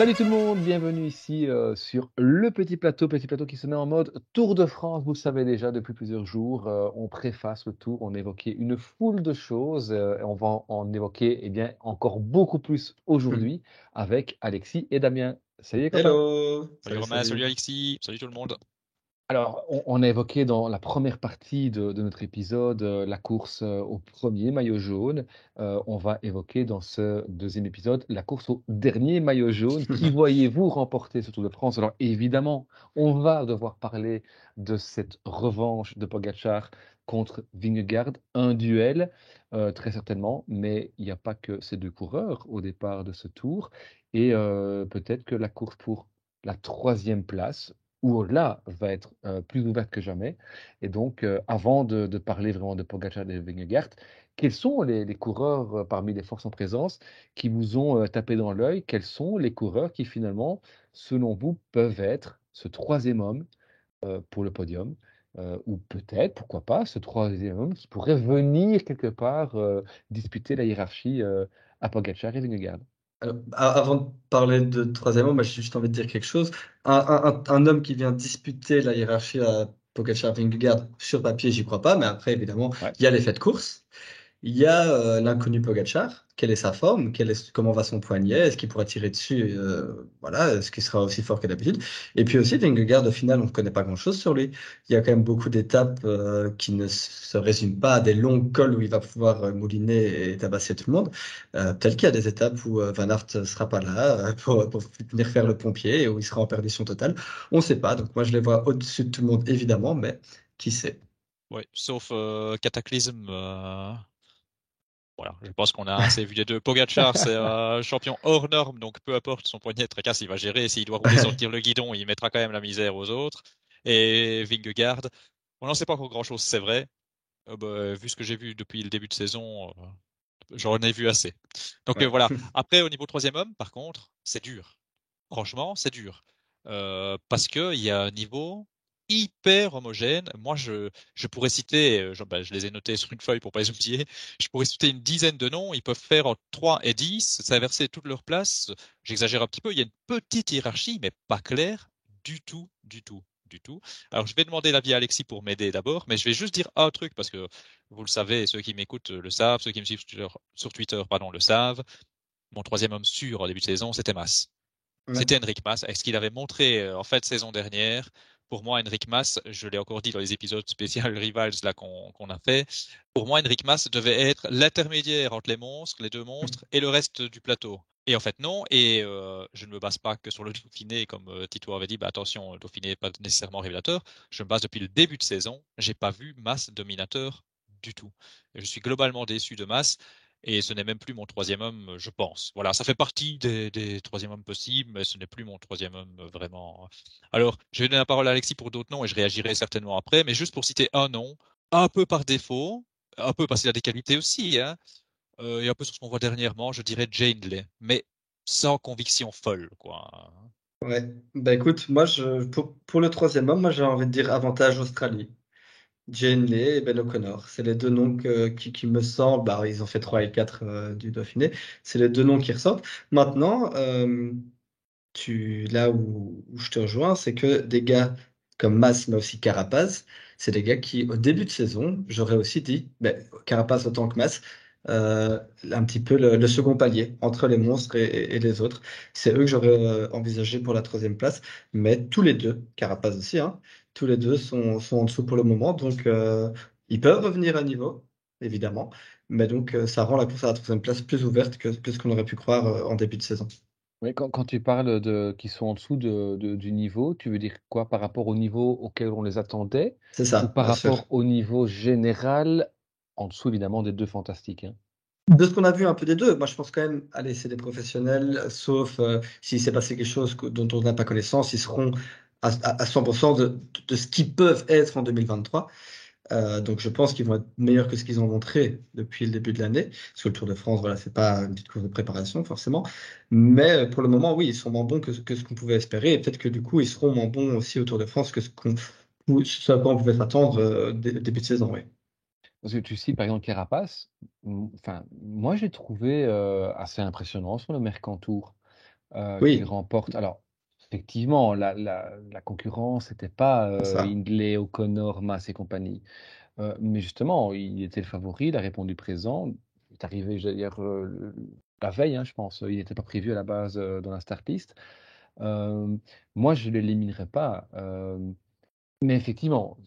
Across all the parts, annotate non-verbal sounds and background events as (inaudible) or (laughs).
Salut tout le monde, bienvenue ici euh, sur le petit plateau, petit plateau qui se met en mode Tour de France. Vous le savez déjà depuis plusieurs jours, euh, on préface le tour, on évoquait une foule de choses euh, et on va en évoquer eh bien encore beaucoup plus aujourd'hui avec Alexis et Damien. Salut. Hello Salut Romain, salut Alexis, salut tout le monde. Alors, on, on a évoqué dans la première partie de, de notre épisode euh, la course euh, au premier maillot jaune. Euh, on va évoquer dans ce deuxième épisode la course au dernier maillot jaune. Qui (laughs) voyez-vous remporter ce Tour de France? Alors, évidemment, on va devoir parler de cette revanche de Pogacar contre Vingegaard, un duel, très certainement, mais il n'y a pas que ces deux coureurs au départ de ce tour. Et peut-être que la course pour la troisième place où là va être euh, plus ouverte que jamais. Et donc, euh, avant de, parler vraiment de Pogacar et de Vingegaard, quels sont les, coureurs euh, parmi les forces en présence qui vous ont tapé dans l'œil? Quels sont les coureurs qui finalement, selon vous, peuvent être ce troisième homme pour le podium? Ou peut-être, pourquoi pas, ce troisième homme qui pourrait venir quelque part disputer la hiérarchie à Pogacar et Vingegaard? Alors, a- avant de parler de troisième homme, j'ai juste envie de dire quelque chose. Un, un- un- un homme qui vient disputer la hiérarchie à Pogacar Vingegaard, sur papier, j'y crois pas, mais après, évidemment, Ouais. il y a l'effet de course. Il y a euh, l'inconnu Pogacar. Quelle est sa forme? Comment va son poignet? Est-ce qu'il pourra tirer dessus? euh, voilà, est-ce qu'il sera aussi fort que d'habitude? Et puis aussi, Vingegaard, au final, on ne connaît pas grand-chose sur lui. Il y a quand même beaucoup d'étapes euh, qui ne se résument pas à des longs cols où il va pouvoir euh, mouliner et tabasser tout le monde. Euh, tel qu'il y a des étapes où Van Aert ne sera pas là pour, pour venir faire le pompier et où il sera en perdition totale. On ne sait pas. Donc moi, je les vois au-dessus de tout le monde, évidemment, mais qui sait? Ouais, sauf Cataclysme. Voilà, je pense qu'on a assez vu les deux. Pogacar, c'est un champion hors norme, donc peu importe son poignet de tracasse, il va gérer. S'il doit rouler sortir le guidon, il mettra quand même la misère aux autres. Et Vingegaard, on n'en sait pas encore grand-chose, c'est vrai. Euh, bah, vu ce que j'ai vu depuis le début de saison, euh, j'en ai vu assez. Donc Ouais. euh, voilà. (laughs) Après, au niveau troisième homme, par contre, c'est dur. Franchement, c'est dur. Parce que il y a un niveau hyper homogène. Moi, je, je pourrais citer, euh, je, bah, je les ai notés sur une feuille pour pas les oublier, je pourrais citer une dizaine de noms. Ils peuvent faire entre 3 et 10, traverser toutes leurs places. J'exagère un petit peu. Il y a une petite hiérarchie, mais pas claire du tout, du tout, du tout. Alors, je vais demander l'avis à Alexis pour m'aider d'abord, mais je vais juste dire un truc parce que vous le savez, ceux qui m'écoutent le savent, ceux qui me suivent sur, sur Twitter, pardon, le savent. Mon troisième homme sûr en début de saison, c'était Mas. Ouais. C'était Henrik Mas. Est-ce qu'il avait montré euh, en fait saison dernière Pour moi, Henrik Mas, je l'ai encore dit dans les épisodes spéciaux (laughs) Rivals là qu'on a fait. Pour moi, Henrik Mas devait être l'intermédiaire entre les monstres, les deux monstres, et le reste du plateau. Et en fait, non. Et euh, je ne me base pas que sur le Dauphiné, comme euh, Tito avait dit. Bah, attention, le Dauphiné n'est pas nécessairement révélateur. Je me base depuis le début de saison. J'ai pas vu Mas dominateur du tout. Et je suis globalement déçu de Mas. Et ce n'est même plus mon troisième homme, je pense. Voilà, ça fait partie des, des troisième hommes possibles, mais ce n'est plus mon troisième homme vraiment. Alors, je vais donner la parole à Alexis pour d'autres noms et je réagirai certainement après, mais juste pour citer un nom, un peu par défaut, un peu parce qu'il a des qualités aussi, hein, euh, et un peu sur ce qu'on voit dernièrement, je dirais Jane mais sans conviction folle, quoi. Ouais. Bah écoute, moi, pour, pour le troisième homme, moi, j'ai envie de dire avantage Australie. Jane Lay et Ben O'Connor. C'est les deux noms qui, me semblent, bah, ils ont fait 3 et 4 euh, du Dauphiné. C'est les deux noms qui ressortent. Maintenant, euh, tu, là où, je te rejoins, c'est que des gars comme Mas, mais aussi Carapaz, c'est des gars qui, au début de saison, j'aurais aussi dit, ben, Carapaz autant que Mas, euh, un petit peu le, second palier entre les monstres et, les autres. C'est eux que j'aurais envisagé pour la troisième place, mais tous les deux, Carapaz aussi, hein, tous les deux sont, sont en dessous pour le moment, donc euh, ils peuvent revenir à niveau, évidemment, mais donc euh, ça rend la course à la troisième place plus ouverte que, que ce qu'on aurait pu croire euh, en début de saison. Oui, quand, quand tu parles de qui sont en dessous de, de- du niveau, tu veux dire quoi par rapport au niveau auquel on les attendait? C'est ou ça, par bien sûr. rapport au niveau général, en dessous évidemment des deux fantastiques, hein? De ce qu'on a vu un peu des deux, moi je pense quand même, allez, c'est des professionnels, sauf euh, s'il s'est passé quelque chose dont on n'a pas connaissance, ils seront à, à- à 100% de, de ce qu'ils peuvent être en 2023. Euh, donc je pense qu'ils vont être meilleurs que ce qu'ils ont montré depuis le début de l'année. Parce que le Tour de France, voilà, c'est pas une petite course de préparation forcément. Mais euh, pour le moment, oui, ils sont moins bons que, ce- que ce qu'on pouvait espérer. Et peut-être que du coup, ils seront moins bons aussi au Tour de France que ce qu'on, ce à quoi on pouvait s'attendre euh, dé- début de saison, oui. Parce que tu cites par exemple Carapace, enfin, moi j'ai trouvé euh, assez impressionnant sur le Mercantour. qui remporte. Alors, effectivement, la, la, concurrence n'était pas euh, Hindley, O'Connor, Mass et compagnie. mais justement, il était le favori, il a répondu présent. Il est arrivé, d'ailleurs, la veille, hein, je pense. Il n'était pas prévu à la base dans la start list. moi, je ne l'éliminerai pas. mais effectivement,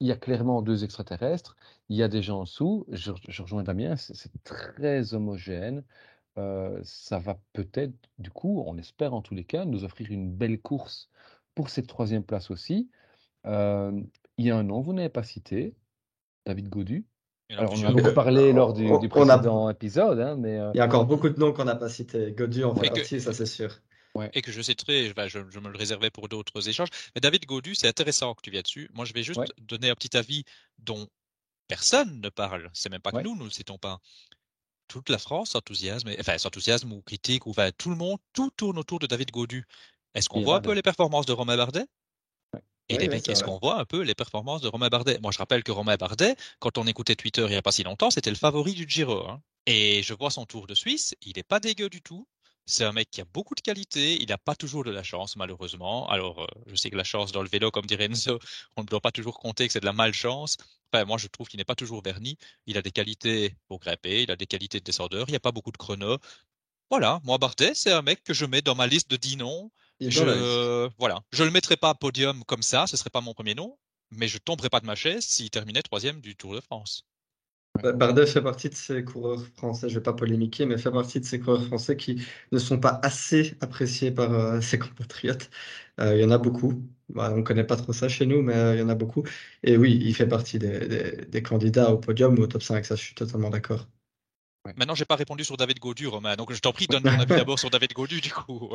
il y a clairement deux extraterrestres. Il y a des gens en dessous. Je, je rejoins Damien, c'est très homogène. Ça va peut-être, du coup, on espère en tous les cas, nous offrir une belle course pour cette troisième place aussi. il y a un nom, vous n'avez pas cité, David Godu. Alors, on a beaucoup parlé lors du, précédent épisode, hein, mais... Il y a encore beaucoup de noms qu'on n'a pas cités. Godu en fait partie, ça c'est sûr. Et que je citerai, je, je, me le réservais pour d'autres échanges. Mais David Godu, c'est intéressant que tu viennes dessus. Moi, je vais juste donner un petit avis dont personne ne parle. C'est même pas que nous, nous ne le citons pas. Toute la France s'enthousiasme, enfin s'enthousiasme ou critique, ou enfin, tout le monde, tout tourne autour de David Godu. Est-ce qu'on voit un peu les performances de Romain Bardet? Et les mecs, est-ce qu'on voit un peu les performances de Romain Bardet? Moi, je rappelle que Romain Bardet, quand on écoutait Twitter il n'y a pas si longtemps, c'était le favori du Giro. Hein. Et je vois son tour de Suisse, il n'est pas dégueu du tout. C'est un mec qui a beaucoup de qualité, il n'a pas toujours de la chance, malheureusement. Alors, euh, je sais que la chance dans le vélo, comme dirait Enzo, on ne doit pas toujours compter que c'est de la malchance. Enfin, moi, je trouve qu'il n'est pas toujours verni. Il a des qualités pour grimper, il a des qualités de descendeur, il n'y a pas beaucoup de chrono. Voilà, moi, Bardet, c'est un mec que je mets dans ma liste de 10 noms. Je, voilà, je le mettrai pas à podium comme ça, ce serait pas mon premier nom, mais je tomberai pas de ma chaise s'il terminait troisième du Tour de France. Bardet fait partie de ces coureurs français, je ne vais pas polémiquer, mais fait partie de ces coureurs français qui ne sont pas assez appréciés par euh, (laughs) ses compatriotes. Euh, il y en a beaucoup. Bah, on ne connaît pas trop ça chez nous, mais euh, il y en a beaucoup. Et oui, il fait partie des, candidats au podium ou au top 5, ça je suis totalement d'accord. Maintenant, j'ai pas répondu sur David Godu, Romain. Donc, je t'en prie, donne ton (laughs) avis d'abord sur David Godu, du coup.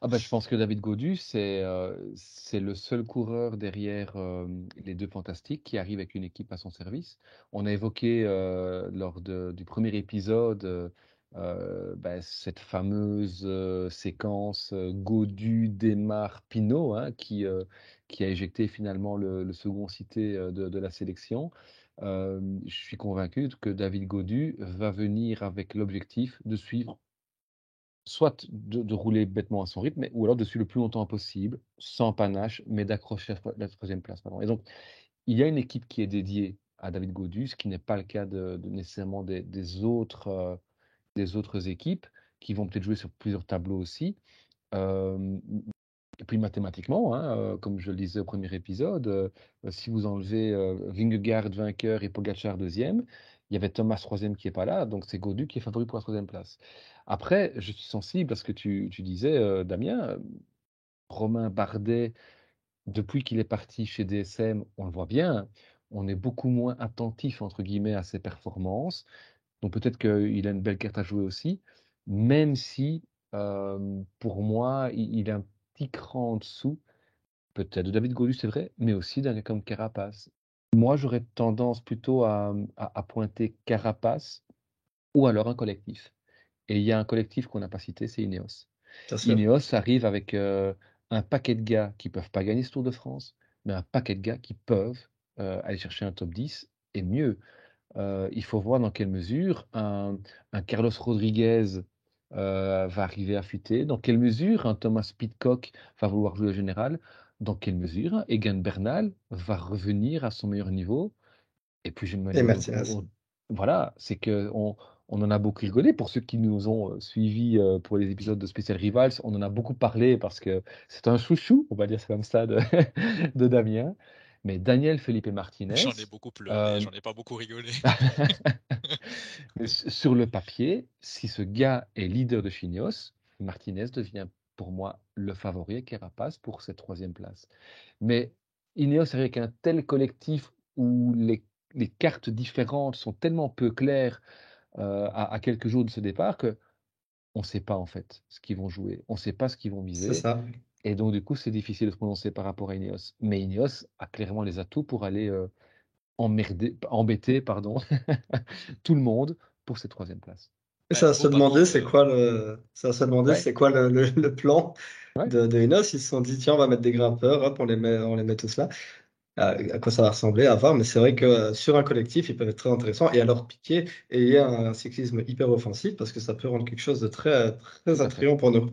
ah bah, je pense que David Godu, c'est euh, c'est le seul coureur derrière euh, les deux fantastiques qui arrive avec une équipe à son service. On a évoqué euh, lors de, du premier épisode bah, cette fameuse séquence Godu, démarre, Pinot, hein, qui, qui a éjecté finalement le, le second cité de, de la sélection je suis convaincu que David Godu va venir avec l'objectif de suivre, soit de, rouler bêtement à son rythme, ou alors de suivre le plus longtemps possible, sans panache, mais d'accrocher la troisième place. Et donc, il y a une équipe qui est dédiée à David Godu, ce qui n'est pas le cas de, nécessairement autres, des autres équipes qui vont peut-être jouer sur plusieurs tableaux aussi. Et puis mathématiquement, hein, euh, comme je le disais au premier épisode, euh, euh, si vous enlevez Vingegaard vainqueur et Pogacar deuxième, il y avait Thomas troisième qui n'est pas là, donc c'est Godu qui est favori pour la troisième place. Après, je suis sensible à ce que tu, disais, Damien. Romain Bardet, depuis qu'il est parti chez DSM, on le voit bien, on est beaucoup moins attentif, entre guillemets, à ses performances. Donc peut-être qu'il a une belle carte à jouer aussi, même si, pour moi, il, il, a un cran en dessous, peut-être de David Godu, c'est vrai, mais aussi d'un gars comme Carapace. Moi, j'aurais tendance plutôt à, pointer Carapace ou alors un collectif. Et il y a un collectif qu'on n'a pas cité, c'est Ineos. Ineos arrive avec euh, un paquet de gars qui peuvent pas gagner ce Tour de France, mais un paquet de gars qui peuvent euh, aller chercher un top 10 et mieux. Euh, il faut voir dans quelle mesure un, un Carlos Rodriguez va arriver à fuiter Dans quelle mesure un Thomas Pitcock va vouloir jouer au général? Dans quelle mesure Egan Bernal va revenir à son meilleur niveau? Et puis, je me voilà, c'est que on, on, en a beaucoup rigolé. Pour ceux qui nous ont euh, suivis euh, pour les épisodes de Special Rivals, on en a beaucoup parlé parce que c'est un chouchou, on va dire ça comme ça, de, (laughs) de Damien. Mais Daniel Felipe Martinez. J'en ai beaucoup pleuré, euh, j'en ai pas beaucoup rigolé. (laughs) sur le papier, si ce gars est leader de Chinios, Martinez devient pour moi le favori à Carapace pour cette troisième place. Mais Ineos avec un tel collectif où les, cartes différentes sont tellement peu claires euh, à, à, quelques jours de ce départ que on ne sait pas en fait ce qu'ils vont jouer, on ne sait pas ce qu'ils vont viser. C'est ça. Et donc, du coup, c'est difficile de se prononcer par rapport à Ineos. Mais Ineos a clairement les atouts pour aller euh, emmerder, embêter pardon, (laughs) tout le monde pour cette troisième place. ça va se demander c'est quoi le ça se demander c'est quoi le, le, plan de, de, Ineos? Ils se sont dit tiens on va mettre des grimpeurs, hop, on les met on les met tous là. À, quoi ça va ressembler à voir, mais c'est vrai que euh, sur un collectif, ils peuvent être très intéressants et alors piquer et il y a un cyclisme hyper offensif parce que ça peut rendre quelque chose de très, très attrayant pour nous.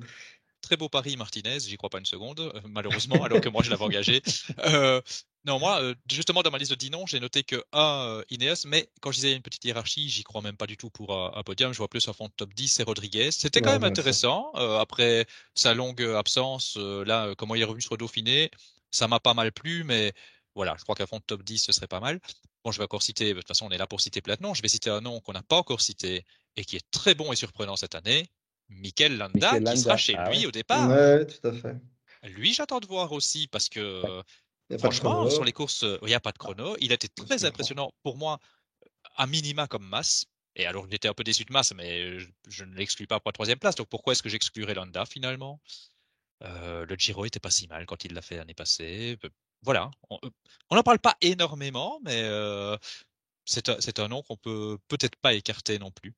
Très beau pari Martinez, j'y crois pas une seconde, euh, malheureusement, alors que moi je l'avais engagé. (laughs) Euh, non, moi, euh, justement, dans ma liste de 10 noms, j'ai noté que un Ineos, mais quand je disais une petite hiérarchie, j'y crois même pas du tout pour un, podium. Je vois plus un fond de top 10, c'est Rodriguez. C'était quand même intéressant. après sa longue absence, là, comment il est revenu sur le Dauphiné, ça m'a pas mal plu, mais voilà, je crois qu'un fond de top 10, ce serait pas mal. Bon, je vais encore citer, de toute façon, on est là pour citer plein de noms. Je vais citer un nom qu'on n'a pas encore cité et qui est très bon et surprenant cette année, Mikel Landa, qui sera chez ah lui au départ. Ouais, tout à fait. Lui, j'attends de voir aussi parce que franchement, sur les courses, il n'y a pas de chrono. Il a été très impressionnant pour moi, à minima comme masse. Et alors, j'étais un peu déçu de masse, mais je, ne l'exclus pas pour la troisième place. Donc, pourquoi est-ce que j'exclurais Landa finalement? Euh, Le Giro était pas si mal quand il l'a fait l'année passée. Voilà, on n'en parle pas énormément, mais euh, c'est un, nom qu'on peut peut-être pas écarter non plus.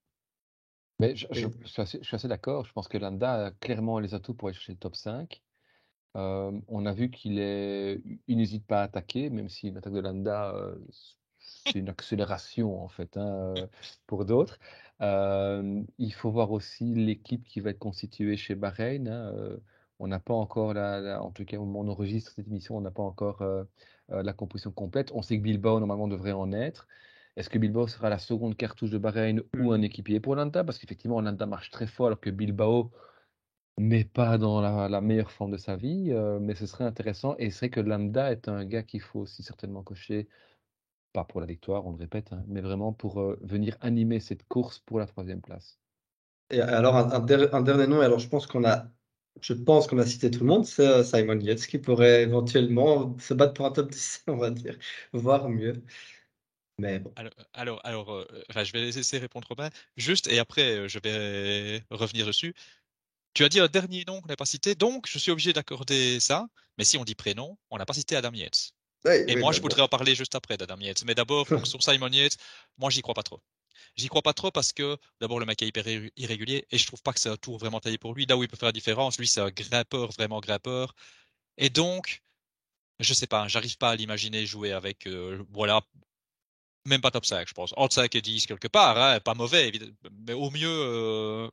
Mais je, suis assez, d'accord. Je pense que Landa a clairement les atouts pour aller chercher le top 5. Euh, on a vu qu'il n'hésite pas à attaquer, même si l'attaque de Landa, euh, c'est une accélération en fait hein, pour d'autres. il faut voir aussi l'équipe qui va être constituée chez Bahreïn. Hein, on n'a pas encore, la, en tout cas au moment où on enregistre cette émission, on n'a pas encore la composition complète. On sait que Bilbao normalement devrait en être. Est-ce que Bilbao sera la seconde cartouche de Bahreïn ou un équipier pour Lanta? Parce qu'effectivement, Lanta marche très fort alors que Bilbao n'est pas dans la, meilleure forme de sa vie. Euh, mais ce serait intéressant. Et c'est vrai que Landa est un gars qu'il faut aussi certainement cocher, pas pour la victoire, on le répète, hein, mais vraiment pour euh, venir animer cette course pour la troisième place. Et alors, un, dernier nom, alors je pense qu'on a je pense qu'on a cité tout le monde, c'est euh, Simon Yates qui pourrait éventuellement se battre pour un top 10, (laughs) on va dire, voire mieux. Mais bon. Alors, alors, euh, je vais laisser répondre Robin. Juste, et après, euh, je vais revenir dessus. Tu as dit un dernier nom qu'on n'a pas cité, donc je suis obligé d'accorder ça. Mais si on dit prénom, on n'a pas cité Adam Yates. et moi, je voudrais en parler juste après d'Adam Yates. Mais d'abord, (laughs) sur Simon Yates, moi, j'y crois pas trop. J'y crois pas trop parce que, d'abord, le mec est hyper irrégulier et je trouve pas que c'est un tour vraiment taillé pour lui. Là où il peut faire la différence, lui, c'est un grimpeur, vraiment grimpeur. Et donc, je sais pas, j'arrive pas à l'imaginer jouer avec, euh, voilà, même pas top 5, je pense. Entre 5 et 10 quelque part, hein, pas mauvais, mais au mieux, euh,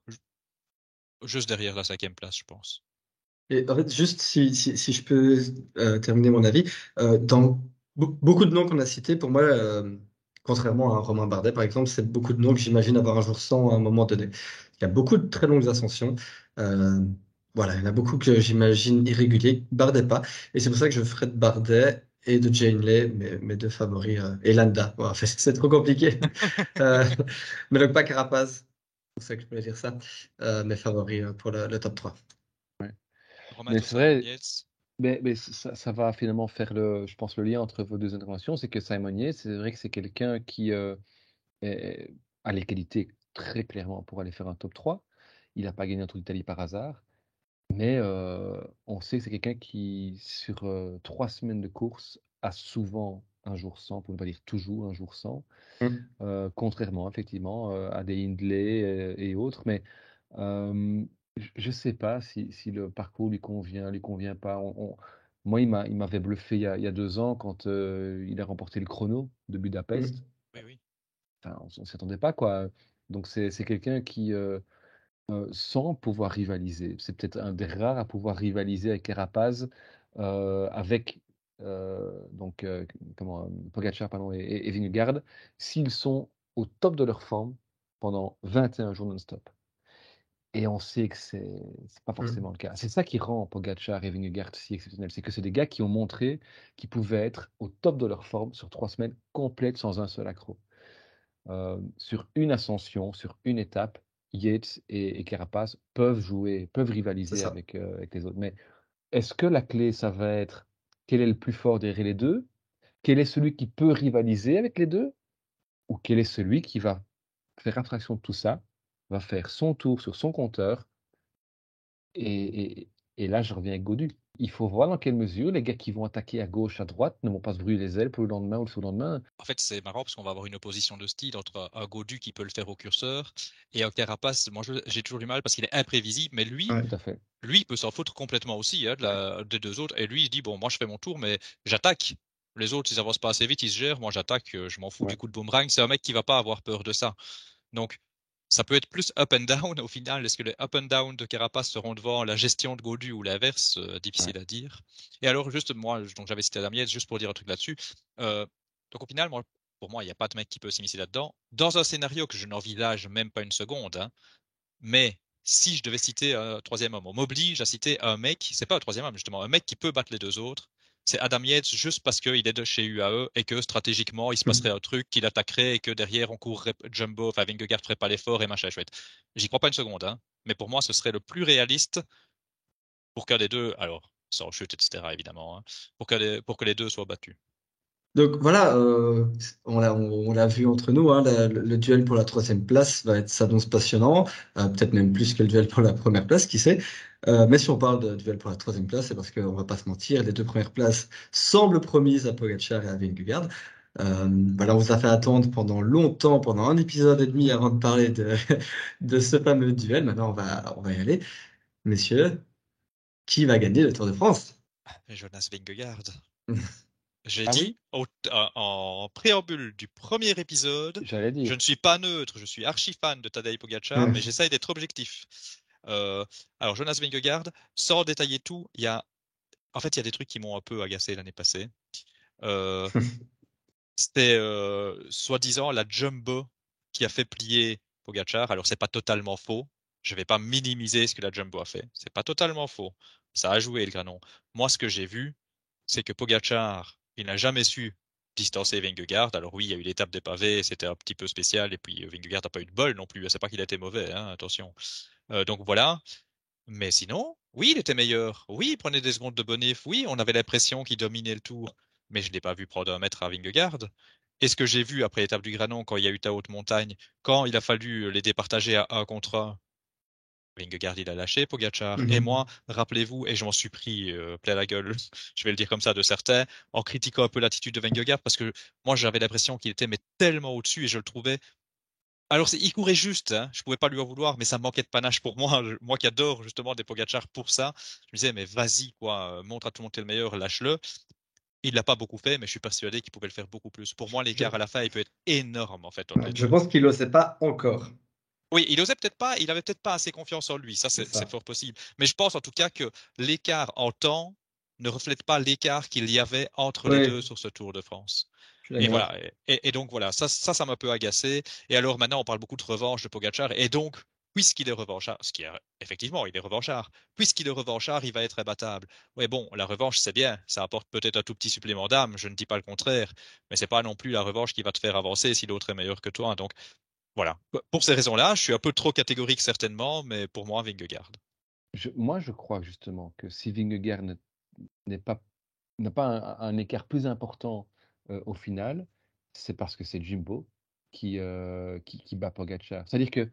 juste derrière la cinquième place, je pense. Et en fait, juste si, si, je peux euh, terminer mon avis, euh, dans beaucoup de noms qu'on a cités, pour moi, contrairement à Romain Bardet, par exemple, c'est beaucoup de noms que j'imagine avoir un jour sans à un moment donné. Il y a beaucoup de très longues ascensions. voilà, il y en a beaucoup que j'imagine irréguliers. Bardet pas. Et c'est pour ça que je ferai de Bardet et de Jane Lay, mes, deux favoris, euh, et Landa. (laughs) c'est trop compliqué. (laughs) euh, mais donc pas Carapaz, c'est pour ça que je voulais dire ça. Euh, mes favoris euh, pour le, top 3. Mais c'est vrai, mais, mais ça, va finalement faire le, je pense, le lien entre vos deux interventions, c'est que Simon Yates, c'est vrai que c'est quelqu'un qui a les qualités très clairement pour aller faire un top 3. Il n'a pas gagné un Tour d'Italie par hasard. Mais on sait que c'est quelqu'un qui, sur trois semaines de course, a souvent un jour sans, pour ne pas dire toujours un jour sans, mmh. contrairement effectivement à des Hindley et, autres. Mais je ne sais pas si, le parcours lui convient, lui convient pas. moi, il m'avait bluffé il y, a, deux ans quand il a remporté le chrono de Budapest. Mmh. oui. Enfin, on ne s'y attendait pas, quoi. Donc c'est quelqu'un qui, sans pouvoir rivaliser. C'est peut-être un des rares à pouvoir rivaliser avec Carapaz, avec donc comment Pogacar pardon et, et Vingegaard, s'ils sont au top de leur forme pendant 21 jours non-stop. Et on sait que c'est n'est pas mmh. forcément le cas. C'est ça qui rend Pogacar et Vingegaard si exceptionnels, c'est que c'est des gars qui ont montré qu'ils pouvaient être au top de leur forme sur trois semaines complètes sans un seul accro. sur une ascension, sur une étape, Yates et, et Carapaz peuvent jouer, peuvent rivaliser avec, euh, avec les autres. Mais est-ce que la clé, ça va être quel est le plus fort derrière les deux? Quel est celui qui peut rivaliser avec les deux? Ou quel est celui qui va faire abstraction de tout ça, va faire son tour sur son compteur? Et, et là, je reviens avec Godu. Il faut voir dans quelle mesure les gars qui vont attaquer à gauche, à droite ne vont pas se brûler les ailes pour le lendemain ou le lendemain En fait, c'est marrant parce qu'on va avoir une opposition de style entre un Godu qui peut le faire au curseur et un Carapace. Moi, j'ai toujours du mal parce qu'il est imprévisible, mais lui, lui il peut s'en foutre complètement aussi hein, des deux autres. Et lui, il dit bon, moi, je fais mon tour, mais j'attaque. Les autres, ils avancent pas assez vite, ils se gèrent. Moi, j'attaque, euh, je m'en fous du coup de boomerang. C'est un mec qui va pas avoir peur de ça. Donc, ça peut être plus up and down au final. Est-ce que les up and down de Carapace seront devant la gestion de Godu ou l'inverse? Euh, Difficile à dire. Et alors, juste moi, donc j'avais cité Damiette, juste pour dire un truc là-dessus. Euh, donc au final, moi, pour moi, il n'y a pas de mec qui peut s'immiscer là-dedans. Dans un scénario que je n'envisage même pas une seconde, hein, mais si je devais citer un troisième homme, on m'oblige à citer un mec, c'est pas un troisième homme justement, un mec qui peut battre les deux autres, c'est Adam Yates juste parce qu'il est de chez UAE et que stratégiquement il se passerait un truc qu'il attaquerait et que derrière on courrait Jumbo, enfin Vingegaard ferait pas l'effort et machin chouette. J'y crois pas une seconde, hein, mais pour moi ce serait le plus réaliste pour qu'un des deux, alors sans chute etc évidemment, hein, pour, que pour que les deux soient battus. Donc voilà, euh, on l'a on, vu entre nous, hein, le, duel pour la troisième place va être s'annonce passionnant, euh, peut-être même plus que le duel pour la première place, qui sait. Euh, mais si on parle de duel pour la troisième place, c'est parce qu'on va pas se mentir, les deux premières places semblent promises à Pogacar et à Vingegaard. Euh, voilà, on vous a fait attendre pendant longtemps, pendant un épisode et demi avant de parler de, (laughs) de ce fameux duel. Maintenant, on va, on va y aller. Messieurs, qui va gagner le Tour de France? Jonas Vingegaard. (laughs) J'ai ah dit en préambule du premier épisode, je ne suis pas neutre, je suis archi fan de Tadej Pogacar, mais j'essaye d'être objectif. Euh, alors Jonas Vingegaard, sans détailler tout, il y a, en fait, il y a des trucs qui m'ont un peu agacé l'année passée. Euh, (laughs) C'était euh, soi-disant la jumbo qui a fait plier Pogacar. Alors c'est pas totalement faux. Je vais pas minimiser ce que la jumbo a fait. C'est pas totalement faux. Ça a joué le granon. Moi, ce que j'ai vu, c'est que Pogacar il n'a jamais su distancer Vingegaard. Alors oui, il y a eu l'étape des pavés, c'était un petit peu spécial, et puis Vingegaard n'a pas eu de bol non plus. C'est pas qu'il été mauvais, hein, attention. Euh, donc voilà. Mais sinon, oui, il était meilleur. Oui, il prenait des secondes de bonif. Oui, on avait l'impression qu'il dominait le tour. Mais je ne l'ai pas vu prendre un mètre à Vingegaard. Et ce que j'ai vu après l'étape du Granon, quand il y a eu ta haute montagne, quand il a fallu les départager à un contre un, Vingegaard, il a lâché Pogachar. Et mhm. moi, rappelez-vous, et je m'en suis pris euh, plein la gueule, (laughs) je vais le dire comme ça, de certains, en critiquant un peu l'attitude de Vingegaard, parce que moi, j'avais l'impression qu'il était mais tellement au-dessus et je le trouvais. Alors, il courait juste, hein, je pouvais pas lui en vouloir, mais ça manquait de panache pour moi. moi qui adore justement des Pogachar pour ça, je me disais, mais vas-y, quoi, euh, montre à tout le monde le meilleur, lâche-le. Il l'a pas beaucoup fait, mais je suis persuadé qu'il pouvait le faire beaucoup plus. Pour moi, l'écart à la fin, il peut être énorme, en fait. je pense qu'il ne le sait pas encore. Oui, il osait peut-être pas, il avait peut-être pas assez confiance en lui, ça c'est fort possible. Mais je pense en tout cas que l'écart en temps ne reflète pas l'écart qu'il y avait entre les deux sur ce Tour de France. Et voilà. Et, donc voilà, ça, ça, ça m'a peu agacé. Et alors maintenant, on parle beaucoup de revanche de Pogachar. Et donc, puisqu'il est revanchard, ce qui est effectivement, il est revanchard. Puisqu'il est revanchard, il va être imbattable. Oui, bon, la revanche, c'est bien. Ça apporte peut-être un tout petit supplément d'âme. Je ne dis pas le contraire. Mais c'est pas non plus la revanche qui va te faire avancer si l'autre est meilleur que toi. Donc, voilà. Pour ces raisons-là, je suis un peu trop catégorique certainement, mais pour moi, Vingegaard. moi, je crois justement que si Vingegaard n'est pas n'a pas un, écart plus important euh, au final, c'est parce que c'est Jimbo qui, euh, qui, qui, bat Pogacar. C'est-à-dire que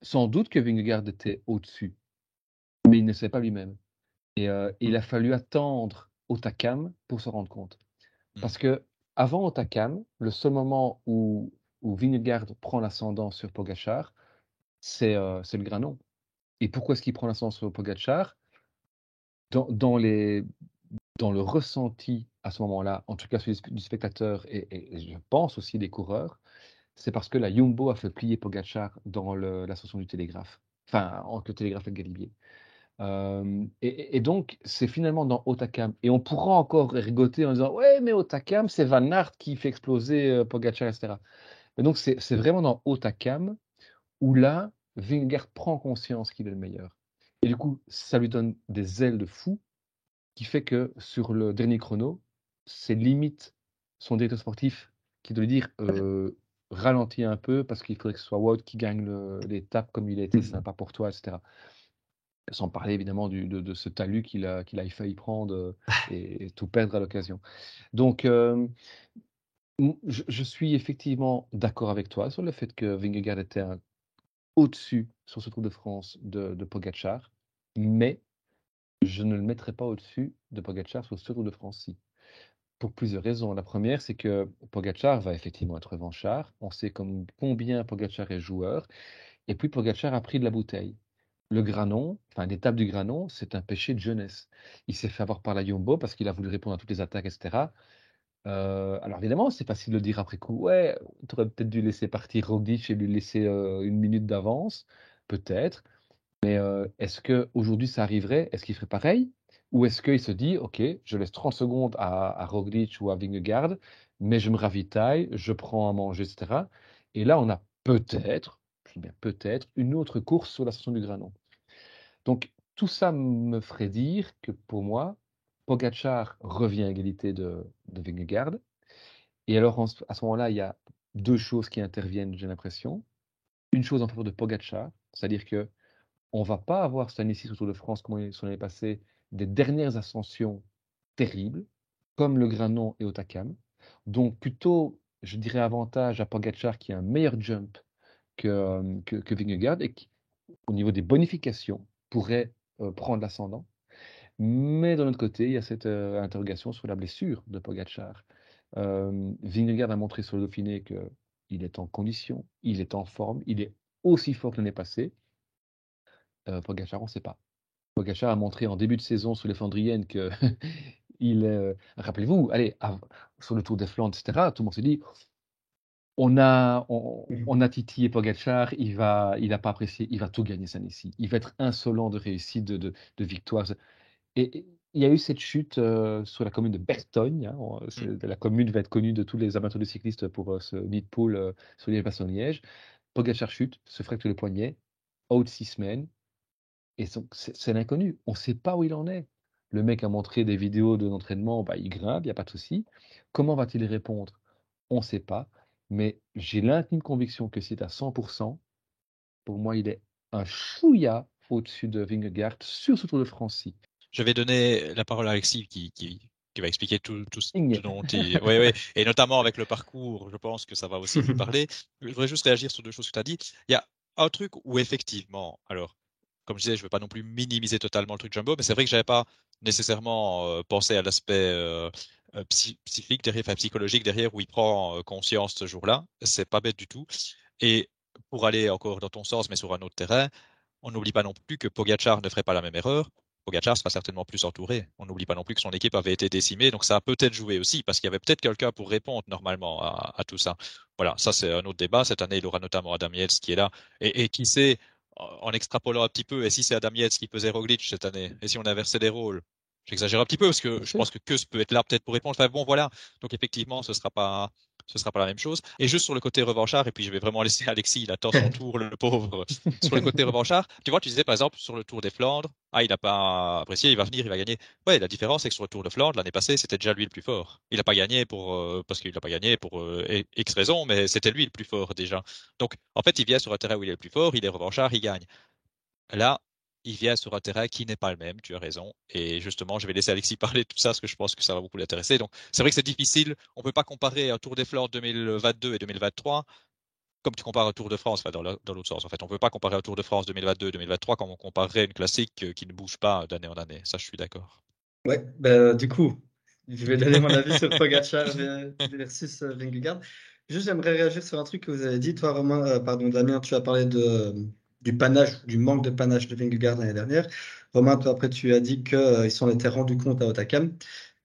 sans doute que Vingegaard était au-dessus, mais il ne sait pas lui-même. Et euh, il a fallu attendre Otakam pour se rendre compte. Mmh. Parce que avant Otakam, le seul moment où où Vingegaard prend l'ascendant sur Pogachar, euh, c'est le Granon. Et pourquoi est-ce qu'il prend l'ascendant sur Pogachar dans, dans, dans le ressenti à ce moment-là, en tout cas celui du spectateur et, je pense aussi des coureurs, c'est parce que la Jumbo a fait plier Pogachar dans l'ascension du télégraphe, enfin entre le télégraphe et le Galibier. Euh, et, donc, c'est finalement dans Otakam. Et on pourra encore rigoter en disant Ouais, mais Otakam, c'est Van Aert qui fait exploser euh, Pogacar, etc. Mais donc, c'est vraiment dans Otakam où là, Vingegaard prend conscience qu'il est le meilleur. Et du coup, ça lui donne des ailes de fou qui fait que sur le dernier chrono, c'est limite son directeur sportif qui doit lui dire euh, ralentis un peu parce qu'il faudrait que ce soit Wout qui gagne l'étape comme il a été sympa pour toi, etc. Sans parler évidemment de, ce talus qu'il a, qu'il a failli prendre euh, et, tout perdre à l'occasion. Donc, euh, je, suis effectivement d'accord avec toi sur le fait que Vingegaard était au-dessus sur ce Tour de France de, de Pogacar, mais je ne le mettrai pas au-dessus de Pogacar sur ce Tour de France-ci. Pour plusieurs raisons. La première, c'est que Pogacar va effectivement être revanchard. On sait comme, combien Pogacar est joueur. Et puis Pogacar a pris de la bouteille. Le granon, enfin l'étape du granon, c'est un péché de jeunesse. Il s'est fait avoir par la Jumbo parce qu'il a voulu répondre à toutes les attaques, etc Euh, alors évidemment, c'est facile de dire après coup. Ouais, tu aurais peut-être dû laisser partir Roglic et lui laisser euh, une minute d'avance, peut-être. Mais euh, est-ce qu'aujourd'hui ça arriverait? Est-ce qu'il ferait pareil? Ou est-ce qu'il se dit, OK, je laisse 30 secondes à, Roglic ou à Vingegaard, mais je me ravitaille, je prends à manger, etc. Et là, on a peut-être, bien peut-être, une autre course sur l'ascension du Granon. Donc, tout ça me ferait dire que pour moi, Pogachar revient à égalité de, de Vingegaard. Et alors, à ce moment-là, il y a deux choses qui interviennent, j'ai l'impression. Une chose en faveur de Pogachar, c'est-à-dire que on va pas avoir cette année-ci au Tour de France, comme on l'année passée, des dernières ascensions terribles, comme le Granon et Otakam. Donc, plutôt, je dirais avantage à Pogachar qui a un meilleur jump que, euh, que, que Vingegaard et qui, au niveau des bonifications, pourrait euh, prendre l'ascendant. Mais d'un autre côté, il y a cette euh, interrogation sur la blessure de Pogacar. Euh, Vingegaard a montré sur le Dauphiné qu'il est en condition, il est en forme, il est aussi fort que l'année passée. Euh, Pogacar, on ne sait pas. Pogacar a montré en début de saison sur les Flandriennes que (laughs) il est. Rappelez-vous, allez, sur le Tour des Flandres, etc., tout le monde s'est dit on a, mmh on, a titillé Pogacar, il va, il n'a pas apprécié, il va tout gagner cette année-ci. Il va être insolent de réussite, de, de, victoire. Et, il y a eu cette chute euh, sur la commune de Bertogne. Hein, mmh. La commune va être connue de tous les amateurs de cyclistes pour euh, ce nid de poule euh, sur Liège-Bastogne-Liège. Pogacar chute, se fracture le poignet, out six semaines. Et c'est l'inconnu. On ne sait pas où il en est. Le mec a montré des vidéos de l'entraînement, bah, il grimpe, il n'y a pas de souci. Comment va-t-il répondre? On ne sait pas mais j'ai l'intime conviction que c'est à 100%, pour moi, il est un chouïa au-dessus de Vingegaard sur ce Tour de France. Je vais donner la parole à Alexis qui, qui, qui va expliquer tout, tout ce dont il... oui, oui. (laughs) Et notamment avec le parcours, je pense que ça va aussi lui (laughs) parler. Je voudrais juste réagir sur deux choses que tu as dit. Il y a un truc où effectivement, alors, comme je disais, je ne veux pas non plus minimiser totalement le truc Jumbo, mais c'est vrai que j'avais pas nécessairement euh, pensé à l'aspect euh, euh, psychique derrière, enfin psychologique derrière où il prend conscience ce jour-là. C'est pas bête du tout. Et pour aller encore dans ton sens, mais sur un autre terrain, on n'oublie pas non plus que Pogachar ne ferait pas la même erreur. Pogachar sera certainement plus entouré. On n'oublie pas non plus que son équipe avait été décimée, donc ça a peut-être joué aussi, parce qu'il y avait peut-être quelqu'un pour répondre normalement à, tout ça. Voilà, ça c'est un autre débat. Cette année, il aura notamment Adam Yates qui est là, et, qui sait, en extrapolant un petit peu, et si c'est Adam Yates qui faisait Roglic cette année, et si on inversait des rôles, J'exagère un petit peu parce que je pense que Keus peut être là peut-être pour répondre. Enfin bon, voilà. Donc effectivement, ce sera pas, ce sera pas la même chose. Et juste sur le côté revanchard, et puis je vais vraiment (laughs) laisser Alexis, il attend son tour, le pauvre, (laughs) sur le côté revanchard. Tu vois, tu disais par exemple sur le Tour des Flandres, ah, il n'a pas apprécié, il va venir, il va gagner. Ouais, la différence, c'est que sur le Tour de Flandre, l'année passée, c'était déjà lui le plus fort. Il n'a pas gagné pour, euh, parce qu'il n'a pas gagné pour euh, X raisons, mais c'était lui le plus fort déjà. Donc, en fait, il vient sur un terrain où il est le plus fort, il est revanchard, il gagne. Là, il vient sur un terrain qui n'est pas le même, tu as raison. Et justement, je vais laisser Alexis (laughs) parler de tout ça, parce que je pense que ça va beaucoup l'intéresser. Donc, c'est vrai que c'est difficile. On ne peut pas comparer un Tour des Flandres 2022 et 2023 comme tu compares un Tour de France, dans l'autre sens. En fait, on ne peut pas comparer un Tour de France 2022 2023 comme on comparerait une classique euh, qui ne bouge pas d'année en année. Ça, je suis d'accord. Ouais, bah, du coup, je vais donner mon avis sur Pogacar versus euh, Vingegaard. Juste, j'aimerais réagir sur un truc que vous avez dit. Toi, Romain, euh, pardon, Damien, tu as parlé de du panache, du manque de panache de Vingegaard l'année dernière. Romain, toi, après, tu as dit qu'ils euh, s'en étaient rendus compte à Otakam.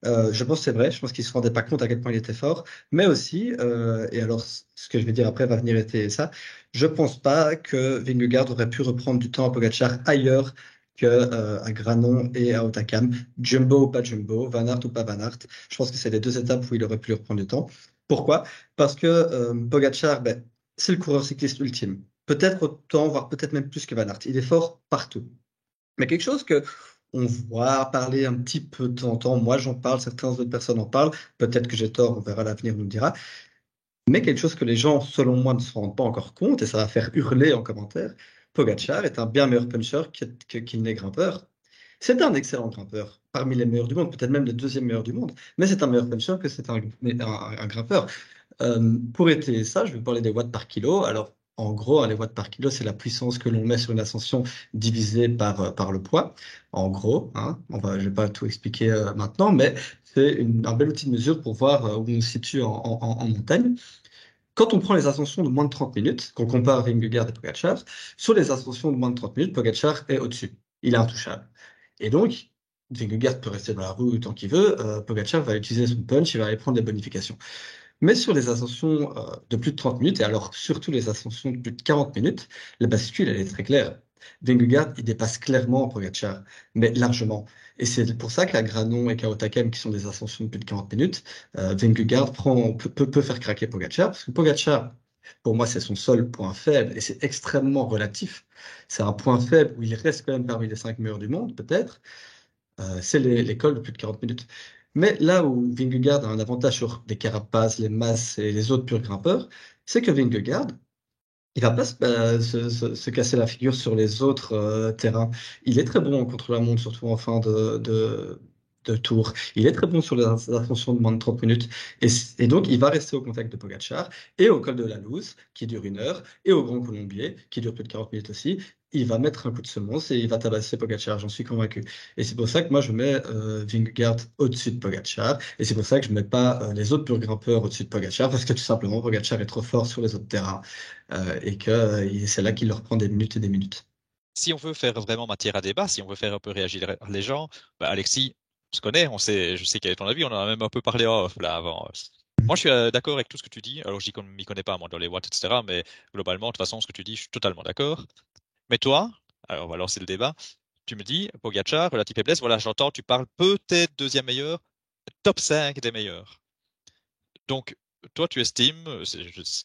Euh, je pense que c'est vrai, je pense qu'ils ne se rendaient pas compte à quel point il était fort, mais aussi, euh, et alors ce que je vais dire après va venir être ça, je ne pense pas que Vingegaard aurait pu reprendre du temps à Pogacar ailleurs que euh, à Granon et à Otakam, Jumbo ou pas Jumbo, Van Aert ou pas Van Aert. Je pense que c'est les deux étapes où il aurait pu reprendre du temps. Pourquoi? Parce que euh, Pogacar, ben, c'est le coureur cycliste ultime peut-être autant, voire peut-être même plus que Van Aert. Il est fort partout. Mais quelque chose que on voit parler un petit peu de temps en temps, moi j'en parle, certaines autres personnes en parlent, peut-être que j'ai tort, on verra l'avenir nous le dira, mais quelque chose que les gens, selon moi, ne se rendent pas encore compte, et ça va faire hurler en commentaire, Pogacar est un bien meilleur puncher qu'il n'est grimpeur. C'est un excellent grimpeur, parmi les meilleurs du monde, peut-être même le deuxième meilleur du monde, mais c'est un meilleur puncher que c'est un, un, grimpeur. Euh, pour étayer ça, je vais parler des watts par kilo. Alors, en gros, les watts par kilo, c'est la puissance que l'on met sur une ascension divisée par, euh, le poids. En gros, hein, on va, je ne vais pas tout expliquer euh, maintenant, mais c'est un bel outil de mesure pour voir euh, où on se situe en, montagne. Quand on prend les ascensions de moins de 30 minutes, qu'on compare Vingegaard et Pogacar, sur les ascensions de moins de 30 minutes, Pogacar est au-dessus. Il est intouchable. Et donc, Vingegaard peut rester dans la roue tant qu'il veut. Euh, va utiliser son punch, il va aller prendre des bonifications. Mais sur les ascensions euh, de plus de 30 minutes, et alors surtout les ascensions de plus de 40 minutes, la bascule, elle est très claire. Vingegaard, il dépasse clairement Pogacar, mais largement. Et c'est pour ça qu'à Granon et qu'à Otakem, qui sont des ascensions de plus de 40 minutes, euh, Vingegaard prend, peut, faire craquer Pogacar, parce que Pogacar, pour moi, c'est son seul point faible, et c'est extrêmement relatif. C'est un point faible où il reste quand même parmi les cinq meilleurs du monde, peut-être. Euh, c'est l'école de plus de 40 minutes. Mais là où Vingegaard a un avantage sur les carapaces, les masses et les autres purs grimpeurs, c'est que Vingegaard, il va pas se, casser la figure sur les autres euh, terrains. Il est très bon contre la montre, surtout en fin de tour. Il est très bon sur les ascensions de moins de 30 minutes. Et, donc, il va rester au contact de Pogachar et au col de la Louse, qui dure une heure, et au Grand Colombier, qui dure plus de 40 minutes aussi. Il va mettre un coup de semence et il va tabasser Pogachar, j'en suis convaincu. Et c'est pour ça que moi, je mets euh, au-dessus de Pogachar. Et c'est pour ça que je ne mets pas euh, les autres purs grimpeurs au-dessus de Pogachar, parce que tout simplement, Pogachar est trop fort sur les autres terrains. Euh, et que c'est là qu'il leur prend des minutes et des minutes si on veut faire vraiment matière à débat, si on veut faire un peu réagir les gens, bah Alexis, on se connaît, on sait, je sais quel est ton avis, on en a même un peu parlé off là avant. Moi, je suis euh, d'accord avec tout ce que tu dis. Alors, je ne m'y connais pas, moi, dans les watts, etc. Mais globalement, de toute façon, ce que tu dis, je suis totalement d'accord. Mais toi, alors on va le débat. Tu me dis, Pogacar, relative faiblesse, voilà, j'entends, tu parles peut-être deuxième meilleur, top 5 des meilleurs. Donc, toi, tu estimes,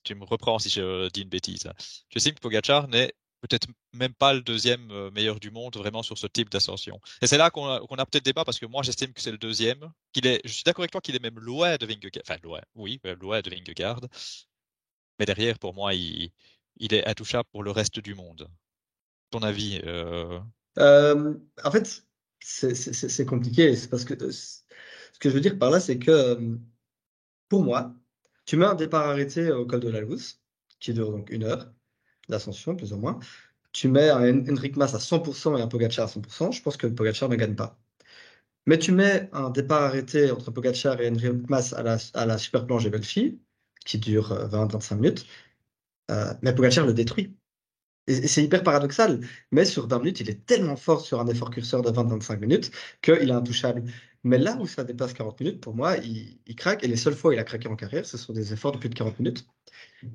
tu me reprends si je dis une bêtise, hein. tu estimes que Pogacar n'est peut-être même pas le deuxième euh, meilleur du monde vraiment sur ce type d'ascension. Et c'est là qu'on a, peut-être débat parce que moi j'estime que c'est le deuxième. Qu'il est, je suis d'accord avec toi qu'il est même loin de Vingegaard. Enfin, loin, oui, loin de Vingegaard. Mais derrière, pour moi, il, est intouchable pour le reste du monde. Ton avis euh... Euh, En fait, c'est compliqué. C'est parce que euh, ce que je veux dire par là, c'est que pour moi, tu mets un départ arrêté au col de la Louse, qui dure donc une heure d'ascension, plus ou moins. Tu mets un Henrik Mas à 100% et un Pogacar à 100%, je pense que Pogacar ne gagne pas. Mais tu mets un départ arrêté entre Pogacar et Henrik Mas à la, à la super planche des filles, qui dure 20-25 euh, minutes, euh, mais Pogacar le détruit. Et, c'est hyper paradoxal, mais sur 20 minutes, il est tellement fort sur un effort curseur de 20-25 minutes qu'il est intouchable. Mais là où ça dépasse 40 minutes, pour moi, il, il, craque. Et les seules fois où il a craqué en carrière, ce sont des efforts de plus de 40 minutes.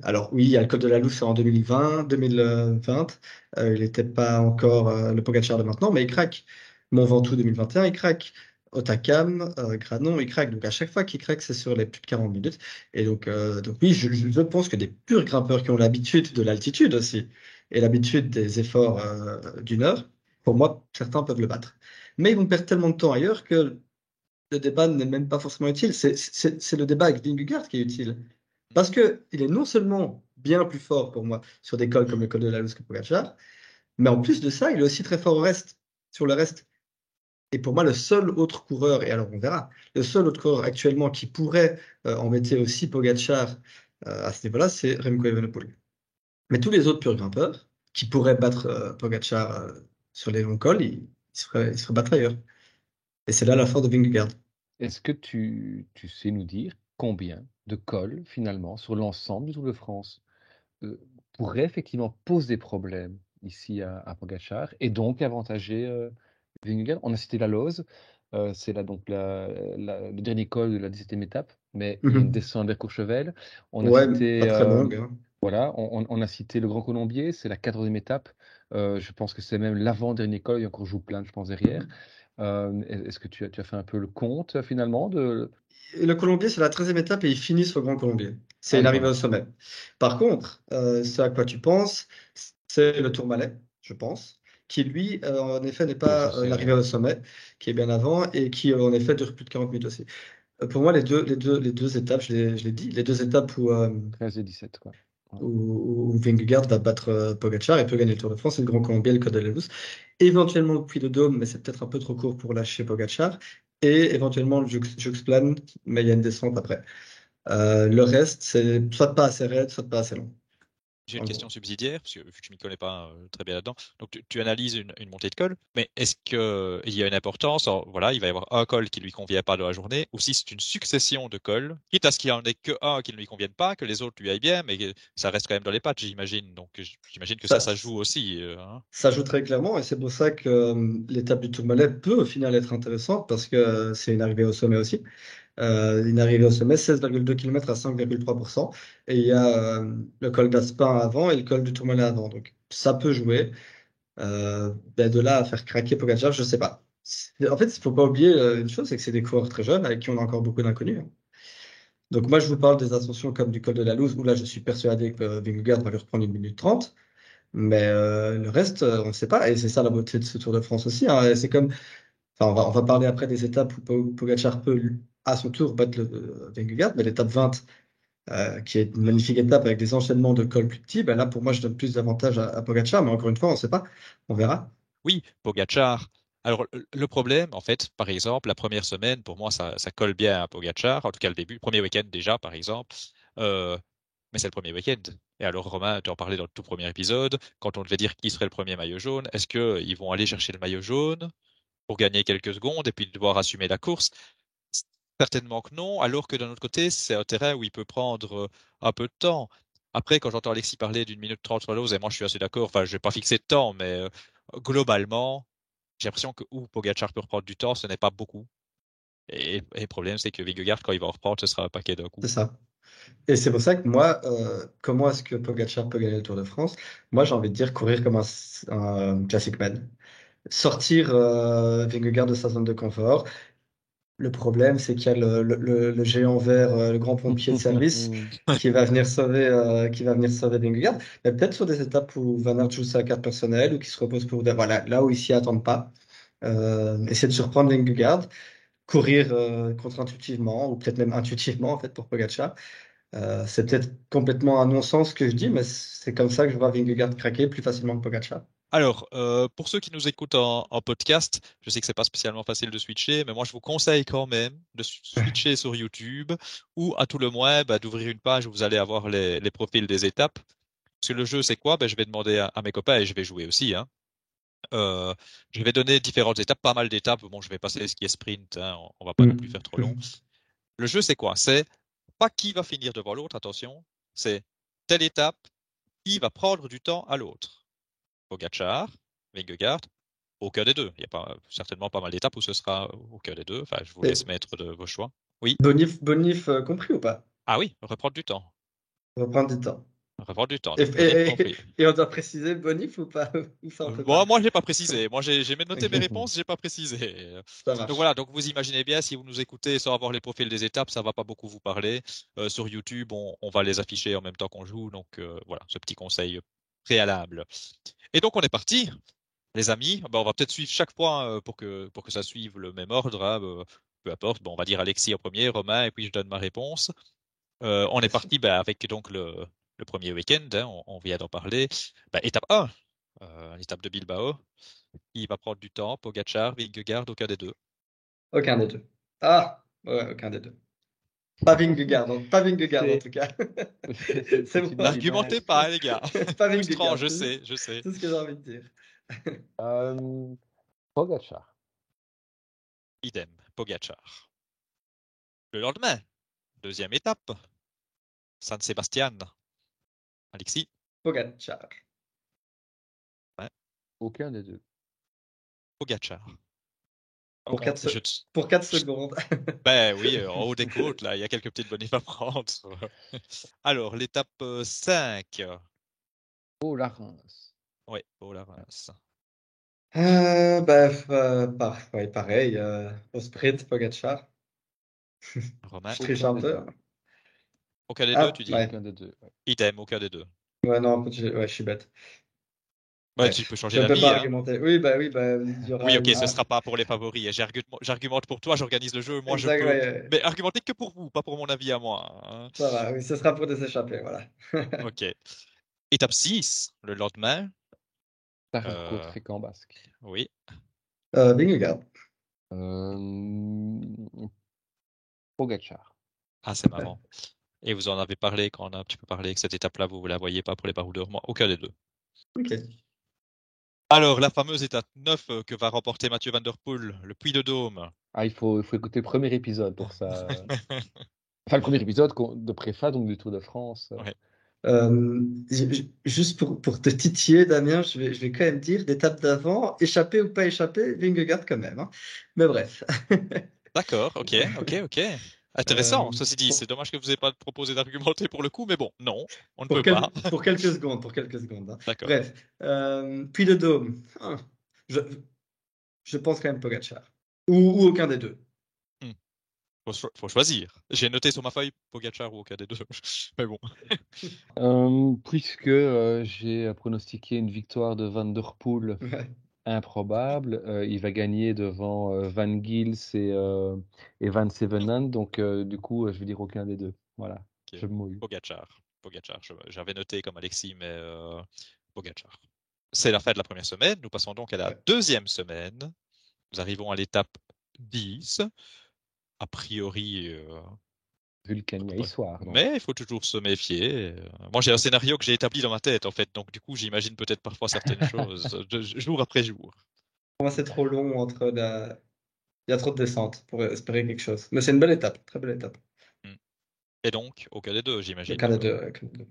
Alors oui, il y a le Code de la Lousse en 2020, 2020. Euh, il n'était pas encore euh, le Pogacar de maintenant, mais il craque. Mont Ventoux 2021, il craque. Otakam, euh, Granon, il craque. Donc à chaque fois qu'il craque, c'est sur les plus de 40 minutes. Et donc, donc oui, je, je, pense que des purs grimpeurs qui ont l'habitude de l'altitude aussi et l'habitude des efforts d'une heure, pour moi, certains peuvent le battre. Mais ils vont perdre tellement de temps ailleurs que le débat n'est même pas forcément utile. C'est le débat avec Vingegaard qui est utile. Parce qu'il est non seulement bien plus fort pour moi sur des cols comme le col de la Luz que Pogacar, mais en plus de ça, il est aussi très fort au reste, sur le reste. Et pour moi, le seul autre coureur, et alors on verra, le seul autre coureur actuellement qui pourrait euh, embêter aussi Pogacar euh, à ce niveau-là, c'est Remco Evenepoel. Mais tous les autres purs grimpeurs qui pourraient battre euh, Pogacar sur les longs cols, ils, seraient, ils battre ailleurs. Et c'est là la force de Vingegaard. Est-ce que tu, tu sais nous dire combien de cols, finalement, sur l'ensemble du Tour de France, euh, pourrait effectivement poser problème ici à, à Pogachar et donc avantager euh, Vingegaard? On a cité la Lose, euh, c'est là donc la, le dernier col de la 17e étape, mais il une mmh descente vers Courchevel. On a cité, pas très longue, hein. Voilà, on, on, a cité le Grand Colombier, c'est la 14e étape. je pense que c'est même l'avant-dernier col, il y a encore plein, je pense, derrière. Est-ce que tu as, tu as, fait un peu le compte finalement de, le Colombier, c'est la 13e étape et ils finissent au Grand Colombier. C'est ah, l'arrivée au sommet. Par contre, euh, ce à quoi tu penses, c'est le Tourmalet, je pense, qui lui, euh, en effet, n'est pas euh, l'arrivée au sommet, qui est bien avant et qui, en effet, dure plus de 40 minutes aussi. pour moi, les deux, les deux, les deux étapes, je l'ai dit, les deux étapes où. 13 et 17, quoi. Où, Vingegaard va battre Pogacar et peut gagner le Tour de France, c'est le Grand Colombier, le Code de la Éventuellement le Puy de Dôme, mais c'est peut-être un peu trop court pour lâcher Pogacar et éventuellement le juxplane, mais il y a une descente après. Euh, le reste, c'est soit pas assez raide, soit pas assez long. J'ai une question subsidiaire, parce que vu que je m'y connais pas euh, très bien là-dedans. Donc, tu, tu analyses une, une montée de col, mais est-ce que il y a une importance? Alors, Voilà, il va y avoir un col qui lui convient pas de la journée, ou si c'est une succession de cols, quitte à ce qu'il y en ait que un qui ne lui convienne pas, que les autres lui aillent bien, mais ça reste quand même dans les pattes, j'imagine. Donc, j'imagine que ça, Ça- ça joue aussi. euh, hein. Ça joue très clairement et c'est pour ça que euh, l'étape du Tourmalet peut au final être intéressante parce que euh, c'est une arrivée au sommet aussi. Euh, une arrivée au sommet, 16,2 km à 5,3%. Et il y a euh, le col d'Aspin avant et le col du Tourmalet avant. Donc ça peut jouer. Euh, ben, de là à faire craquer Pogacar, je sais pas. En fait, il faut pas oublier euh, une chose, c'est que c'est des coureurs très jeunes avec qui on a encore beaucoup d'inconnus. hein. Donc moi, je vous parle des ascensions comme du col de la Louse où là, je suis persuadé que Vingegaard va lui reprendre une minute 30. Mais le reste, on ne sait pas. Et c'est ça la beauté de ce Tour de France aussi. hein. C'est comme, on va, parler après des étapes où Po- Pogacar peut, à son tour, battre le euh, Vingegaard. Mais l'étape 20, euh, qui est une magnifique étape avec des enchaînements de cols plus petits, ben là, pour moi, je donne plus d'avantages à, à Pogacar. Mais encore une fois, on ne sait pas. On verra. Oui, Pogacar. Alors, le- problème, en fait, par exemple, la première semaine, pour moi, ça, colle bien à Pogacar, en tout cas le début, le premier week-end déjà, par exemple. Euh, mais c'est le premier week-end. Et alors, Romain, tu en parlais dans le tout premier épisode, quand on devait dire qui serait le premier maillot jaune, est-ce qu'ils vont aller chercher le maillot jaune? Pour gagner quelques secondes et puis devoir assumer la course? Certainement que non, alors que d'un autre côté, c'est un terrain où il peut prendre euh, un peu de temps. Après, quand j'entends Alexis parler d'une minute trente sur l'ose, et moi je suis assez d'accord, enfin je vais pas fixer de temps, mais euh, globalement, j'ai l'impression que où Pogacar peut reprendre du temps, ce n'est pas beaucoup. Et, et le problème, c'est que Vingegaard, quand il va en reprendre, ce sera un paquet d'un coup. C'est ça. Et c'est pour ça que moi, euh, comment est-ce que Pogacar peut gagner le Tour de France? Moi, j'ai envie de dire courir comme un, un classic man. Sortir euh, Vingegaard de sa zone de confort. Le problème, c'est qu'il y a le, le- le- le géant vert, euh, le grand pompier de (laughs) service, qui va venir sauver, euh, qui va venir sauver Vingegaard. Mais peut-être sur des étapes où Van Aert joue sa carte personnelle ou qui se repose pour voilà, là où ils s'y attendent pas. Euh, essayer de surprendre Vingegaard, courir euh, contre-intuitivement ou peut-être même intuitivement en fait pour Pogacar. C'est peut-être complètement un non-sens ce que je dis, mais c'est comme ça que je vois Vingegaard craquer plus facilement que Pogacar. Alors, euh, pour ceux qui nous écoutent en, en podcast, je sais que c'est pas spécialement facile de switcher, mais moi je vous conseille quand même de switcher sur YouTube ou à tout le moins bah, d'ouvrir une page où vous allez avoir les, les profils des étapes. Parce que le jeu, c'est quoi? Ben, je vais demander à, à mes copains et je vais jouer aussi. Hein. Euh, je vais donner différentes étapes, pas mal d'étapes. Bon, je vais passer ce qui est sprint, hein, on, on va pas non plus faire trop long. Le jeu, c'est quoi? C'est pas qui va finir devant l'autre, attention. C'est telle étape, qui va prendre du temps à l'autre. Pogacar, Vingegaard, aucun des deux. Il y a pas, certainement pas mal d'étapes où ce sera aucun des deux. Enfin, je vous laisse mettre de vos choix. Bonif, Bonif euh, compris ou pas? Ah oui, reprendre du temps. On va prendre du temps. Reprendre du temps. Et, on doit préciser Bonif ou pas? (laughs) Ou ça, on peut Moi, pas moi, j'ai pas précisé. Moi, j'ai noté mes (laughs) réponses, j'ai pas précisé. Donc voilà, donc vous imaginez bien, si vous nous écoutez sans avoir les profils des étapes, ça va pas beaucoup vous parler. Euh, sur YouTube, on, on va les afficher en même temps qu'on joue. Donc euh, voilà, ce petit conseil préalable. Et donc on est parti, les amis. Ben, on va peut-être suivre chaque fois euh, pour que pour que ça suive le même ordre. hein, euh, peu importe. Bon, on va dire Alexis en premier, Romain, et puis je donne ma réponse. Euh, on est parti ben, avec donc le, premier week-end. hein, on, vient d'en parler. Étape 1, euh, l'étape de Bilbao. Qui va prendre du temps Pogacar, Vingegaard, aucun des deux. Aucun des deux. Ah, ouais, aucun des deux. Pas Vingegaard, hein. pas Vingegaard en tout cas. (laughs) C'est bon. N'argumentez pas, les gars. (laughs) Pas Vingegaard. je c'est- sais, je sais. C'est ce que j'ai envie de dire. (laughs) Euh, Pogacar. Idem, Pogacar. Le lendemain, deuxième étape, San Sebastian. Alexis, Pogacar. Aucun des deux. Pogacar. Pour On- quatre je te- Pour 4 secondes. (laughs) Ben oui, euh, en haut des côtes, là, il y a quelques petites bonifs à prendre. (laughs) Alors, l'étape euh, 5. Oh, la Reims. Oui, oh la Reims. Euh, bah, euh, par- ouais, pareil. euh, au sprint, Pogacar. (laughs) Romain, Aucun un des peu. deux. aucun des Ah, deux, tu dis? ouais. Aucun des deux. ouais. Idem, aucun des deux. Ouais, non, je, ouais, je suis bête. Ouais, Ouais, tu peux Je changer ne peux d'avis. pas hein. argumenter. Oui, bah oui, bah, il y aura Oui, ok, une- ce sera pas pour les favoris. et j'argumente- pour toi, j'organise le jeu, moi je Exact, peux. ouais, ouais. Mais argumentez que pour vous, pas pour mon avis à moi. hein. Ça va, oui, ce sera pour des échappés, voilà. (laughs) Ok. Étape 6, le lendemain. Parcours Euh. fréquent basque. Oui. Euh, Vingegaard. Euh, Pogacar. Ah, c'est marrant. Et vous en avez parlé quand on a un petit peu parlé que cette étape-là, vous ne la voyez pas pour les baroudeurs, moi, aucun des deux. Ok. Alors, la fameuse étape 9 euh, que va remporter Mathieu Van Der Poel, le Puy de Dôme. Ah, il faut, il faut écouter le premier épisode pour ça. (laughs) enfin, le premier épisode de préfa, donc du Tour de France. Ouais. Euh, juste pour, pour te titiller, Damien, je vais, je vais quand même dire, d'étape d'avant, échapper ou pas échapper, Vingegaard quand même. hein. Mais bref. D'accord, ok, ok, ok. Intéressant, Euh, ceci dit. pour- C'est dommage que vous n'ayez pas proposé d'argumenter pour le coup, mais bon, non, on ne Pour, peut quel- pas. pour quelques secondes, pour quelques secondes. hein. D'accord. Bref. Euh, puis le Dôme. Ah, Je, je pense quand même Pogacar. Ou, ou aucun des deux. Faut, cho- faut choisir. J'ai noté sur ma feuille Pogacar ou aucun des deux. (laughs) Mais bon. Euh, puisque euh, j'ai pronostiqué une victoire de Van Der Poel Ouais. Improbable, euh, il va gagner devant euh, Van Gils et, euh, et Van Sevenant, donc euh, du coup, je vais dire aucun des deux. Voilà, Ok. je me mouille. Pogacar. J'avais noté comme Alexis, mais Pogacar. C'est la fin de la première semaine. Nous passons donc à la deuxième semaine. Nous arrivons à l'étape 10. A priori, Vulcania Ouais. Histoire. donc. mais il faut toujours se méfier. Euh, Moi, j'ai un scénario que j'ai établi dans ma tête, en fait. Donc, du coup, j'imagine peut-être parfois certaines (laughs) choses, de- jour après jour. Pour moi, c'est trop long entre la. Il y a trop de descente pour espérer quelque chose. Mais c'est une belle étape, très belle étape. Et donc, aucun des deux, j'imagine. Aucun des deux. aucun des deux.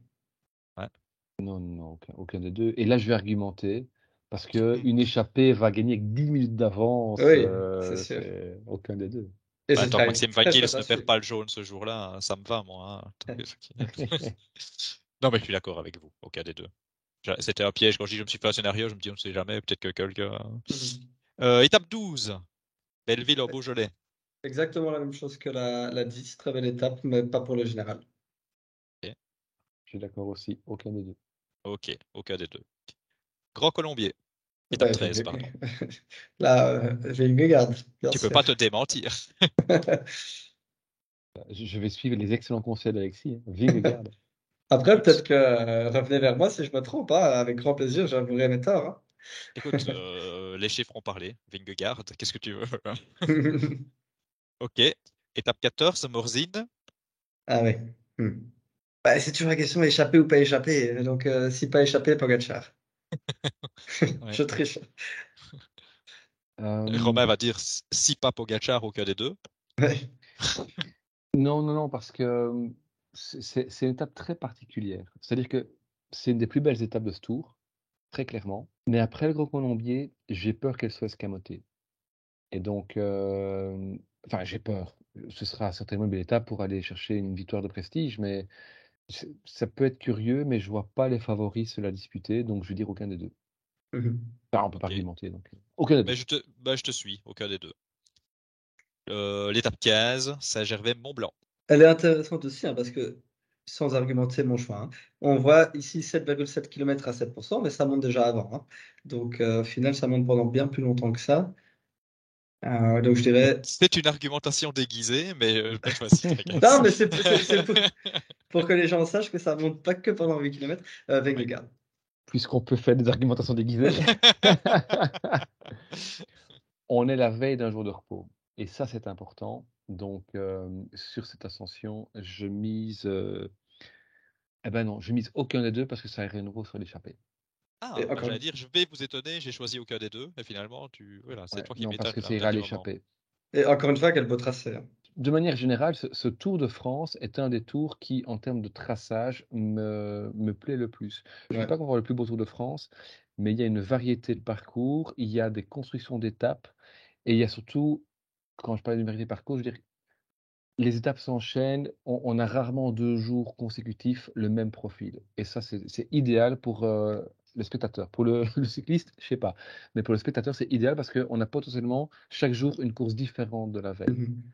Non, non, aucun, aucun des deux. Et là, je vais argumenter, parce que une échappée va gagner avec 10 minutes d'avance. Oui, euh, c'est sûr. aucun des deux. Bah, tant que Maxime ne perd pas le jaune ce jour-là, hein, ça me va, moi. hein. (laughs) Non, mais je suis d'accord avec vous, aucun des deux. C'était un piège quand je dis je me suis fait un scénario, je me dis on ne sait jamais, peut-être que quelqu'un. Mhm. Euh, étape 12, Belleville au Beaujolais. Exactement la même chose que la, la 10, très belle étape, mais pas pour le général. Je suis d'accord aussi, aucun des deux. Ok, aucun des deux. Grand Colombier, étape Ouais, 13, Vinge- pardon. (laughs) Là, euh, Vingegaard, bien Tu peux sûr. pas te démentir. (laughs) Je vais suivre les excellents conseils d'Alexis. hein. Vingegaard. (laughs) Après, peut-être que euh, revenez vers moi si je me trompe. hein. Avec grand plaisir, j'avouerai mes torts. hein. Écoute, euh, les chiffres ont parlé. Vingegaard, qu'est-ce que tu veux hein? Ok, étape 14, Morzine. Ah oui. Hmm. Bah, c'est toujours la question échapper ou pas échapper. Donc, euh, si pas échapper, Pogacar. (laughs) Je triche. Euh, Romain va dire si pas Pogacar, aucun des deux. Ouais. (laughs) Non, non, non, parce que euh, c'est une étape très particulière. C'est-à-dire que c'est une des plus belles étapes de ce tour, très clairement. Mais après le Grand Colombier, j'ai peur qu'elle soit escamotée. Et donc, euh, enfin, j'ai peur. Ce sera certainement une belle étape pour aller chercher une victoire de prestige, mais ça peut être curieux, mais je vois pas les favoris se la disputer, donc je vais dire aucun des deux. Mhm. Enfin, on peut pas argumenter, donc aucun des deux. Je te, bah, je te suis, aucun des deux. Euh, L'étape 15, Saint-Gervais-Mont-Blanc. Elle est intéressante aussi hein, parce que, sans argumenter mon choix, hein, on voit ici 7,7 km à 7%, mais ça monte déjà avant. hein. Donc, euh, au final, ça monte pendant bien plus longtemps que ça. Euh, donc, je dirais. C'est une argumentation déguisée, mais euh. (laughs) Non, mais c'est pour, (laughs) pour que les gens sachent que ça monte pas que pendant 8 km. Euh, Vingegaard. Puisqu'on peut faire des argumentations déguisées. (laughs) (laughs) On est la veille d'un jour de repos. Et ça, c'est important. Donc, euh, sur cette ascension, je mise. euh, Eh ben non, je mise aucun des deux parce que ça irait nouveau sur l'échappée. Ah, bah, encore j'allais une- dire, je vais vous étonner, j'ai choisi aucun des deux, et finalement, tu, voilà, c'est Ouais, toi qui non, m'étonnes. parce que à ça un ira à l'échappée. Et encore une fois, quel beau tracé. hein. De manière générale, ce, ce Tour de France est un des tours qui, en termes de traçage, me, me plaît le plus. Je ne Ouais. dis pas qu'on avoir le plus beau Tour de France, mais il y a une variété de parcours, il y a des constructions d'étapes, et il y a surtout, quand je parle d'une variété de parcours, je veux dire, les étapes s'enchaînent, on, on a rarement deux jours consécutifs le même profil. Et ça, c'est idéal pour euh, le spectateur. Pour le, (laughs) le cycliste, je sais pas. Mais pour le spectateur, c'est idéal parce qu'on a potentiellement chaque jour une course différente de la veille. Mhm.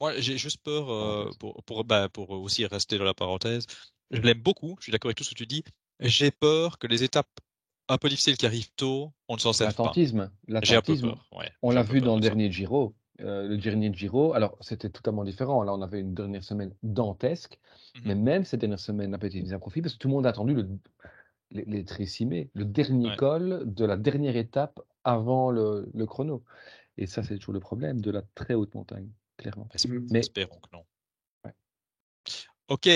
Moi, j'ai juste peur, euh, pour, pour, bah, pour aussi rester dans la parenthèse, je l'aime beaucoup, je suis d'accord avec tout ce que tu dis. J'ai peur que les étapes un peu difficiles qui arrivent tôt, on ne s'en serve pas. L'attentisme. Ouais, on l'a vu dans le dernier Giro. Euh, le dernier Giro, alors c'était totalement différent. Là, on avait une dernière semaine dantesque, Mhm. mais même cette dernière semaine n'a pas été mise à profit parce que tout le monde a attendu le, les, les trécimés, le dernier Ouais. col de la dernière étape avant le, le chrono. Et ça, c'est toujours le problème de la très haute montagne, clairement. Mais Espérons que non. Ouais. Ok.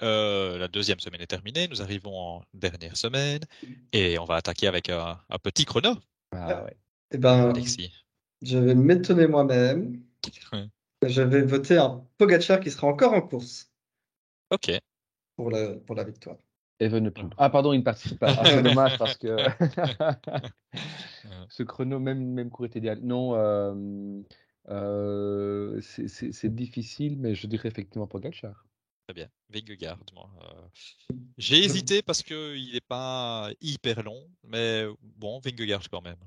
Euh, la deuxième semaine est terminée. Nous arrivons en dernière semaine et on va attaquer avec un, un petit chrono. Ah ouais. Eh ben, Alexis. je vais m'étonner moi-même. Ouais. Je vais voter un Pogacar qui sera encore en course Ok. pour la, pour la victoire. Evenepoel. Ah pardon, il ne participe pas. Ah, c'est (laughs) dommage parce que (laughs) ce chrono, même, même cours est idéal. Non, euh, euh, c'est- difficile, mais je dirais effectivement Pogacar. Très bien. Vingegaard, moi. euh, J'ai hésité parce que il n'est pas hyper long, mais bon, Vingegaard quand même.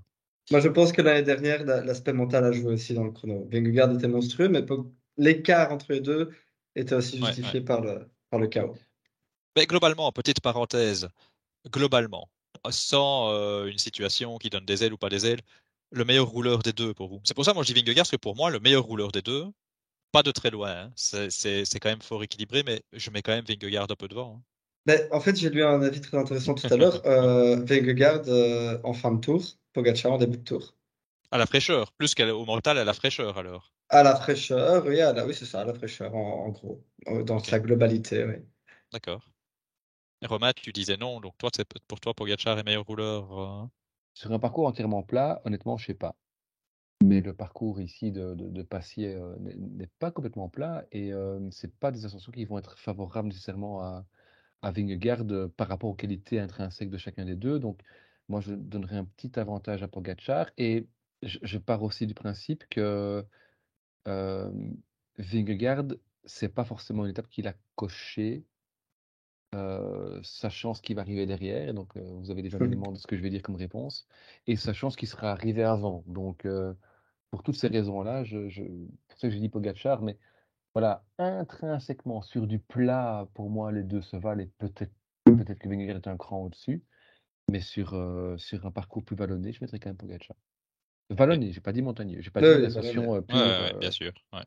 Moi, je pense que l'année dernière, la- l'aspect mental a joué aussi dans le chrono. Vingegaard était monstrueux, mais l'écart entre les deux était aussi Ouais, justifié par le, par le chaos. Mais globalement, petite parenthèse, globalement, sans euh, une situation qui donne des ailes ou pas des ailes, le meilleur rouleur des deux pour vous. C'est pour ça, moi, je dis Vingegaard, parce que pour moi, le meilleur rouleur des deux, pas de très loin, hein. c'est quand même fort équilibré, mais je mets quand même Vingegaard un peu devant. hein. Mais en fait, j'ai lu un avis très intéressant tout à l'heure. (laughs) Euh, Vingegaard euh, en fin de tour, Pogacar en début de tour. À la fraîcheur, plus qu'au mental, à la fraîcheur alors. À la fraîcheur, oui, à la- oui c'est ça, à la fraîcheur, en, en gros, euh, dans Ok. sa globalité, oui. D'accord. Romain, tu disais non, donc toi, pour toi, Pogacar est meilleur rouleur. Sur un parcours entièrement plat, honnêtement, je sais pas. Mais le parcours ici de, Passier euh, n'est pas complètement plat et euh, c'est pas des ascensions qui vont être favorables nécessairement à, à Vingegaard euh, par rapport aux qualités intrinsèques de chacun des deux. Donc, moi, je donnerais un petit avantage à Pogacar et je, je pars aussi du principe que euh, Vingegaard, c'est pas forcément une étape qu'il a cochée, euh, sachant ce qui va arriver derrière. Et Donc, euh, vous avez déjà un élément de ce que je vais dire comme réponse, et sachant ce qui sera arrivé avant. Donc, euh, pour toutes ces raisons-là, je, je, pour ça que j'ai dit Pogacar, mais voilà, intrinsèquement sur du plat, pour moi, les deux se valent et peut-être peut-être que Vingegaard est un cran au-dessus, mais sur, euh, sur un parcours plus vallonné, je mettrais quand même Pogacar. Vallonné, j'ai pas dit montagneux, j'ai pas dit l'ascension euh, Ouais, ouais, euh, bien sûr. ouais.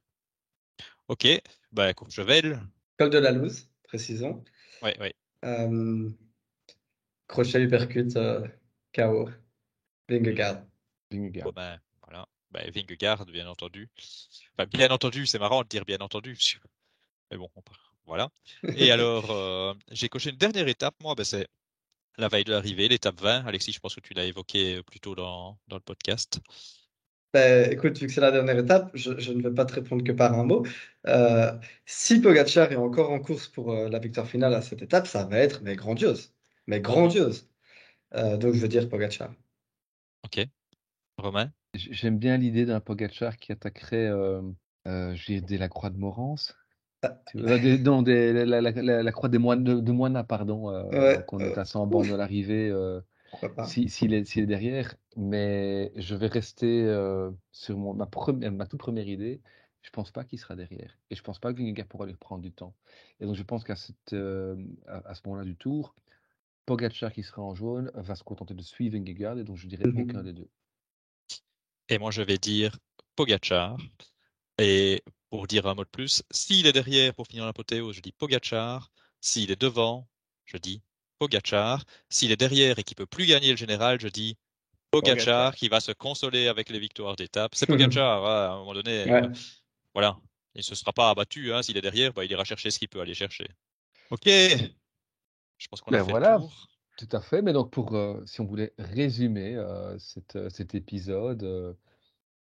Ok, bah, Courchevel. Col de la Louse, précisons. Ouais, ouais. Euh, crochet uppercut, euh, KO, Vingegaard. Vingegaard. Bon, ben, voilà. Ben, Vingegaard, bien entendu. Enfin, bien entendu, c'est marrant de dire bien entendu. Mais bon, on part- voilà. Et (laughs) alors, euh, j'ai coché une dernière étape, moi, ben, c'est la veille de l'arrivée, l'étape 20. Alexis, je pense que tu l'as évoqué plus tôt dans, dans le podcast. Ben, écoute, vu que c'est la dernière étape, je, je ne vais pas te répondre que par un mot. Euh, si Pogacar est encore en course pour euh, la victoire finale à cette étape, ça va être mais grandiose. Mais grandiose. Euh, donc je veux dire Pogacar. Ok. Romain? J'aime bien l'idée d'un Pogacar qui attaquerait euh, euh, j'ai des la croix de Morance. Ah. Des- non, des- la, la- la- la croix des moines, de, de Moina, pardon. euh, Ouais, donc on euh, est à 100 bornes de l'arrivée. Pas? si- s'il est, s'il est derrière, mais je vais rester euh, sur mon, ma, première, ma toute première idée. Je pense pas qu'il sera derrière. Et je pense pas que Vingegaard pourra lui reprendre du temps. Et donc je pense qu'à cette, euh, à, à ce moment-là du tour, Pogacar qui sera en jaune va se contenter de suivre Vingegaard. Et donc je dirais aucun des deux. Et moi, je vais dire Pogacar. Et pour dire un mot de plus, s'il est derrière pour finir l'apothéose, je dis Pogacar. S'il est devant, je dis Pogacar. S'il est derrière et qu'il peut plus gagner le général, je dis Pogacar. qui va se consoler avec les victoires d'étape. C'est Pogacar, hein, à un moment donné. Ouais. euh, voilà. Il ne se sera pas abattu. Hein. S'il est derrière, bah, il ira chercher ce qu'il peut aller chercher. Ok. Je pense qu'on a Ben fait voilà. le tour. Tout à fait. Mais donc, pour, euh, si on voulait résumer euh, cette, cet épisode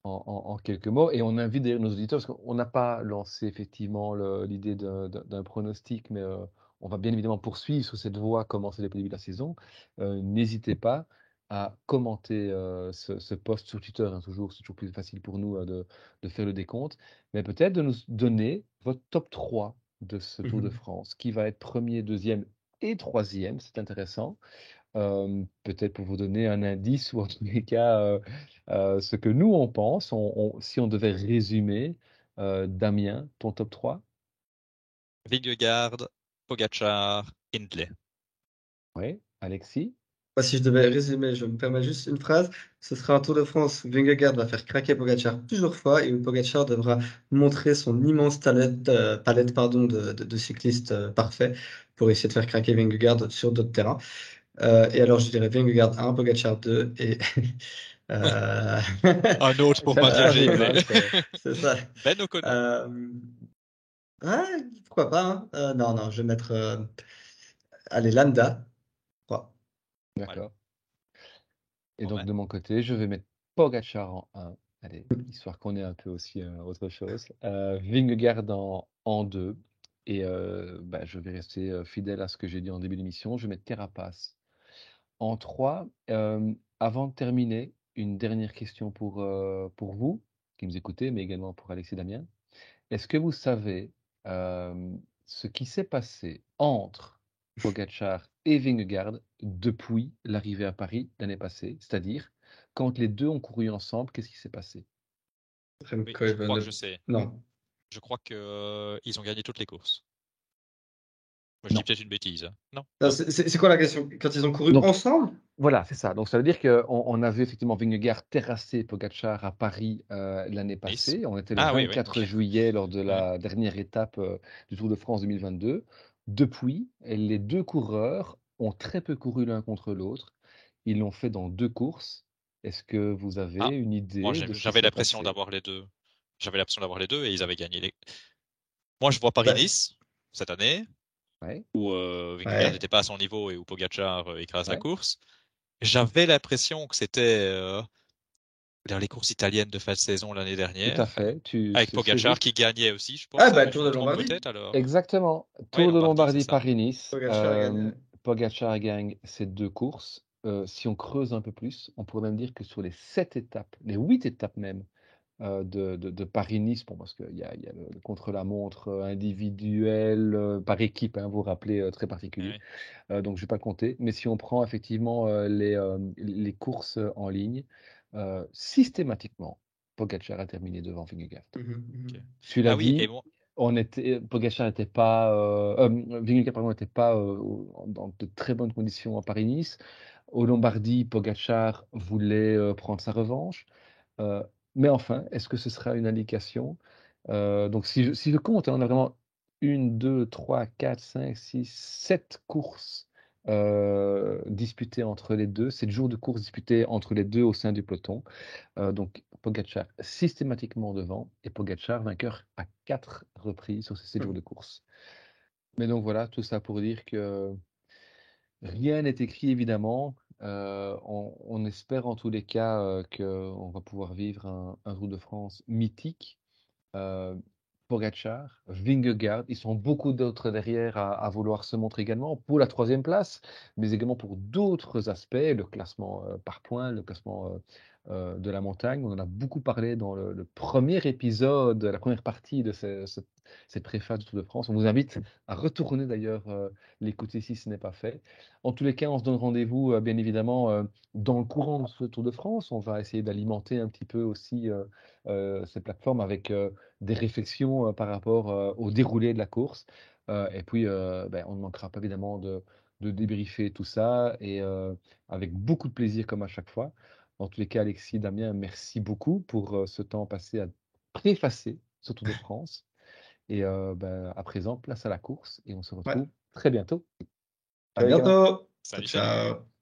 en, en- en quelques mots, et on invite d'ailleurs nos auditeurs, parce qu'on n'a pas lancé effectivement l'idée d'un pronostic, mais euh, on va bien évidemment poursuivre sur cette voie, commencer depuis le début de la saison. Euh, N'hésitez pas à commenter euh, ce, ce post sur Twitter, hein, toujours, c'est toujours plus facile pour nous euh, de, de faire le décompte, mais peut-être de nous donner votre top 3 de ce Tour de Mhm. France, qui va être premier, deuxième et troisième, c'est intéressant. Euh, peut-être pour vous donner un indice ou en tous les cas euh, euh, ce que nous on pense, on- on- si on devait résumer, euh, Damien, ton top 3? Vingegaard, Pogacar, Hindley. Oui, Alexis? Moi, si je devais résumer, je me permets juste une phrase. Ce sera un Tour de France où Vingegaard va faire craquer Pogacar plusieurs fois et où Pogacar devra montrer son immense palette, euh, palette pardon, de, de, de cyclistes euh, parfaits pour essayer de faire craquer Vingegaard sur d'autres terrains. Euh, et alors, je dirais Vingegaard 1, Pogacar 2 et... (laughs) euh, Un autre pour (laughs) c'est- C'est ça. Ben O'Connor. Euh, Ouais, pourquoi pas. hein. Euh, non, non, je vais mettre. euh, Allez, Landa. je crois. D'accord. Et donc ben. de mon côté, je vais mettre Pogacar en 1. Allez, histoire qu'on ait un peu aussi euh, autre chose. Euh, Vingegaard en, en 2. Et euh, bah, je vais rester euh, fidèle à ce que j'ai dit en début d'émission. Je vais mettre Carapace en 3. Euh, avant de terminer, une dernière question pour, euh, pour vous qui nous écoutez, mais également pour Alexis Damien. Est-ce que vous savez ce qui s'est passé entre Pogacar et Vingegaard depuis l'arrivée à Paris l'année passée C'est-à-dire, quand les deux ont couru ensemble, qu'est-ce qui s'est passé? Oui, je crois que je sais. Non. Je crois que euh, ils ont gagné toutes les courses. Moi, je Non. dis peut-être une bêtise. hein. Non. Non, c'est- quoi la question? Quand ils ont couru Donc- ensemble? Voilà, c'est ça. Donc ça veut dire qu'on on a vu effectivement Vingegaard terrasser Pogacar à Paris euh, l'année passée. On était le Ah oui, oui, 24 ok. juillet lors de la dernière étape euh, du Tour de France 2022. Depuis, les deux coureurs ont très peu couru l'un contre l'autre. Ils l'ont fait dans deux courses. Est-ce que vous avez Ah, une idée j'avais l'impression d'avoir les deux. J'avais l'impression d'avoir les deux et ils avaient gagné les. Moi, je vois Bah, Paris-Nice cette année Ouais. où euh, Ouais. n'était pas à son niveau et où Pogacar euh, écrase la course. J'avais l'impression que c'était euh, dans les courses italiennes de fin de saison l'année Tout dernière. à fait. Tu, Avec Pogacar qui gagnait aussi, je pense. Ah, bah, Tour de Lombardie. peut-être alors. Exactement. Tour de Lombardie. Paris-Nice. Pogacar a gagné. Euh, Pogacar gagne ces deux courses. Euh, si on creuse un peu plus, on pourrait même dire que sur les sept étapes, les huit étapes même de, de- de Paris-Nice, bon, parce qu'il y a, il y a le, le contre-la-montre euh, individuel euh, par équipe, hein, vous vous rappelez, euh, très particulier. Oui. Euh, donc je ne vais pas compter. Mais si on prend effectivement euh, les, euh, les courses en ligne, euh, systématiquement, Pogacar a terminé devant Vingegaard. Mhm, mhm. Ok. Tu l'as Ah oui, bon, on était, Pogacar n'était pas, euh, euh, Vingegaard pardon, n'était pas euh, dans de très bonnes conditions à Paris-Nice. Au Lombardie, Pogacar voulait euh, prendre sa revanche. Mais enfin, est-ce que ce sera une indication? Euh, Donc, si je, compte, hein, on a vraiment une, deux, trois, quatre, cinq, six, sept courses euh, disputées entre les deux, sept jours de courses disputés entre les deux au sein du peloton. Euh, donc, Pogacar systématiquement devant et Pogacar vainqueur à quatre reprises sur ces sept jours de course. Mais donc voilà, tout ça pour dire que rien n'est écrit évidemment. Euh, on, espère en tous les cas euh, qu'on va pouvoir vivre un, un Tour de France mythique. Euh, Pogacar, Vingegaard, ils sont beaucoup d'autres derrière à, à vouloir se montrer également pour la troisième place, mais également pour d'autres aspects, le classement euh, par points, le classement euh, de la montagne. On en a beaucoup parlé dans le, le premier épisode, la première partie de ce- ce- cette préface du Tour de France. On vous invite à retourner d'ailleurs euh, l'écouter si ce n'est pas fait. En tous les cas, on se donne rendez-vous euh, bien évidemment dans le courant de ce Tour de France. On va essayer d'alimenter un petit peu aussi ces plateformes avec des réflexions par rapport au déroulé de la course. Et puis, ben, on ne manquera pas évidemment de, de débriefer tout ça et euh, avec beaucoup de plaisir comme à chaque fois. En tous les cas, Alexis, Damien, merci beaucoup pour euh, ce temps passé à préfacer ce Tour de (laughs) France. Et euh, ben, à présent, place à la course et on se retrouve Ouais. très bientôt. À bientôt. salut, salut. Ciao. ciao.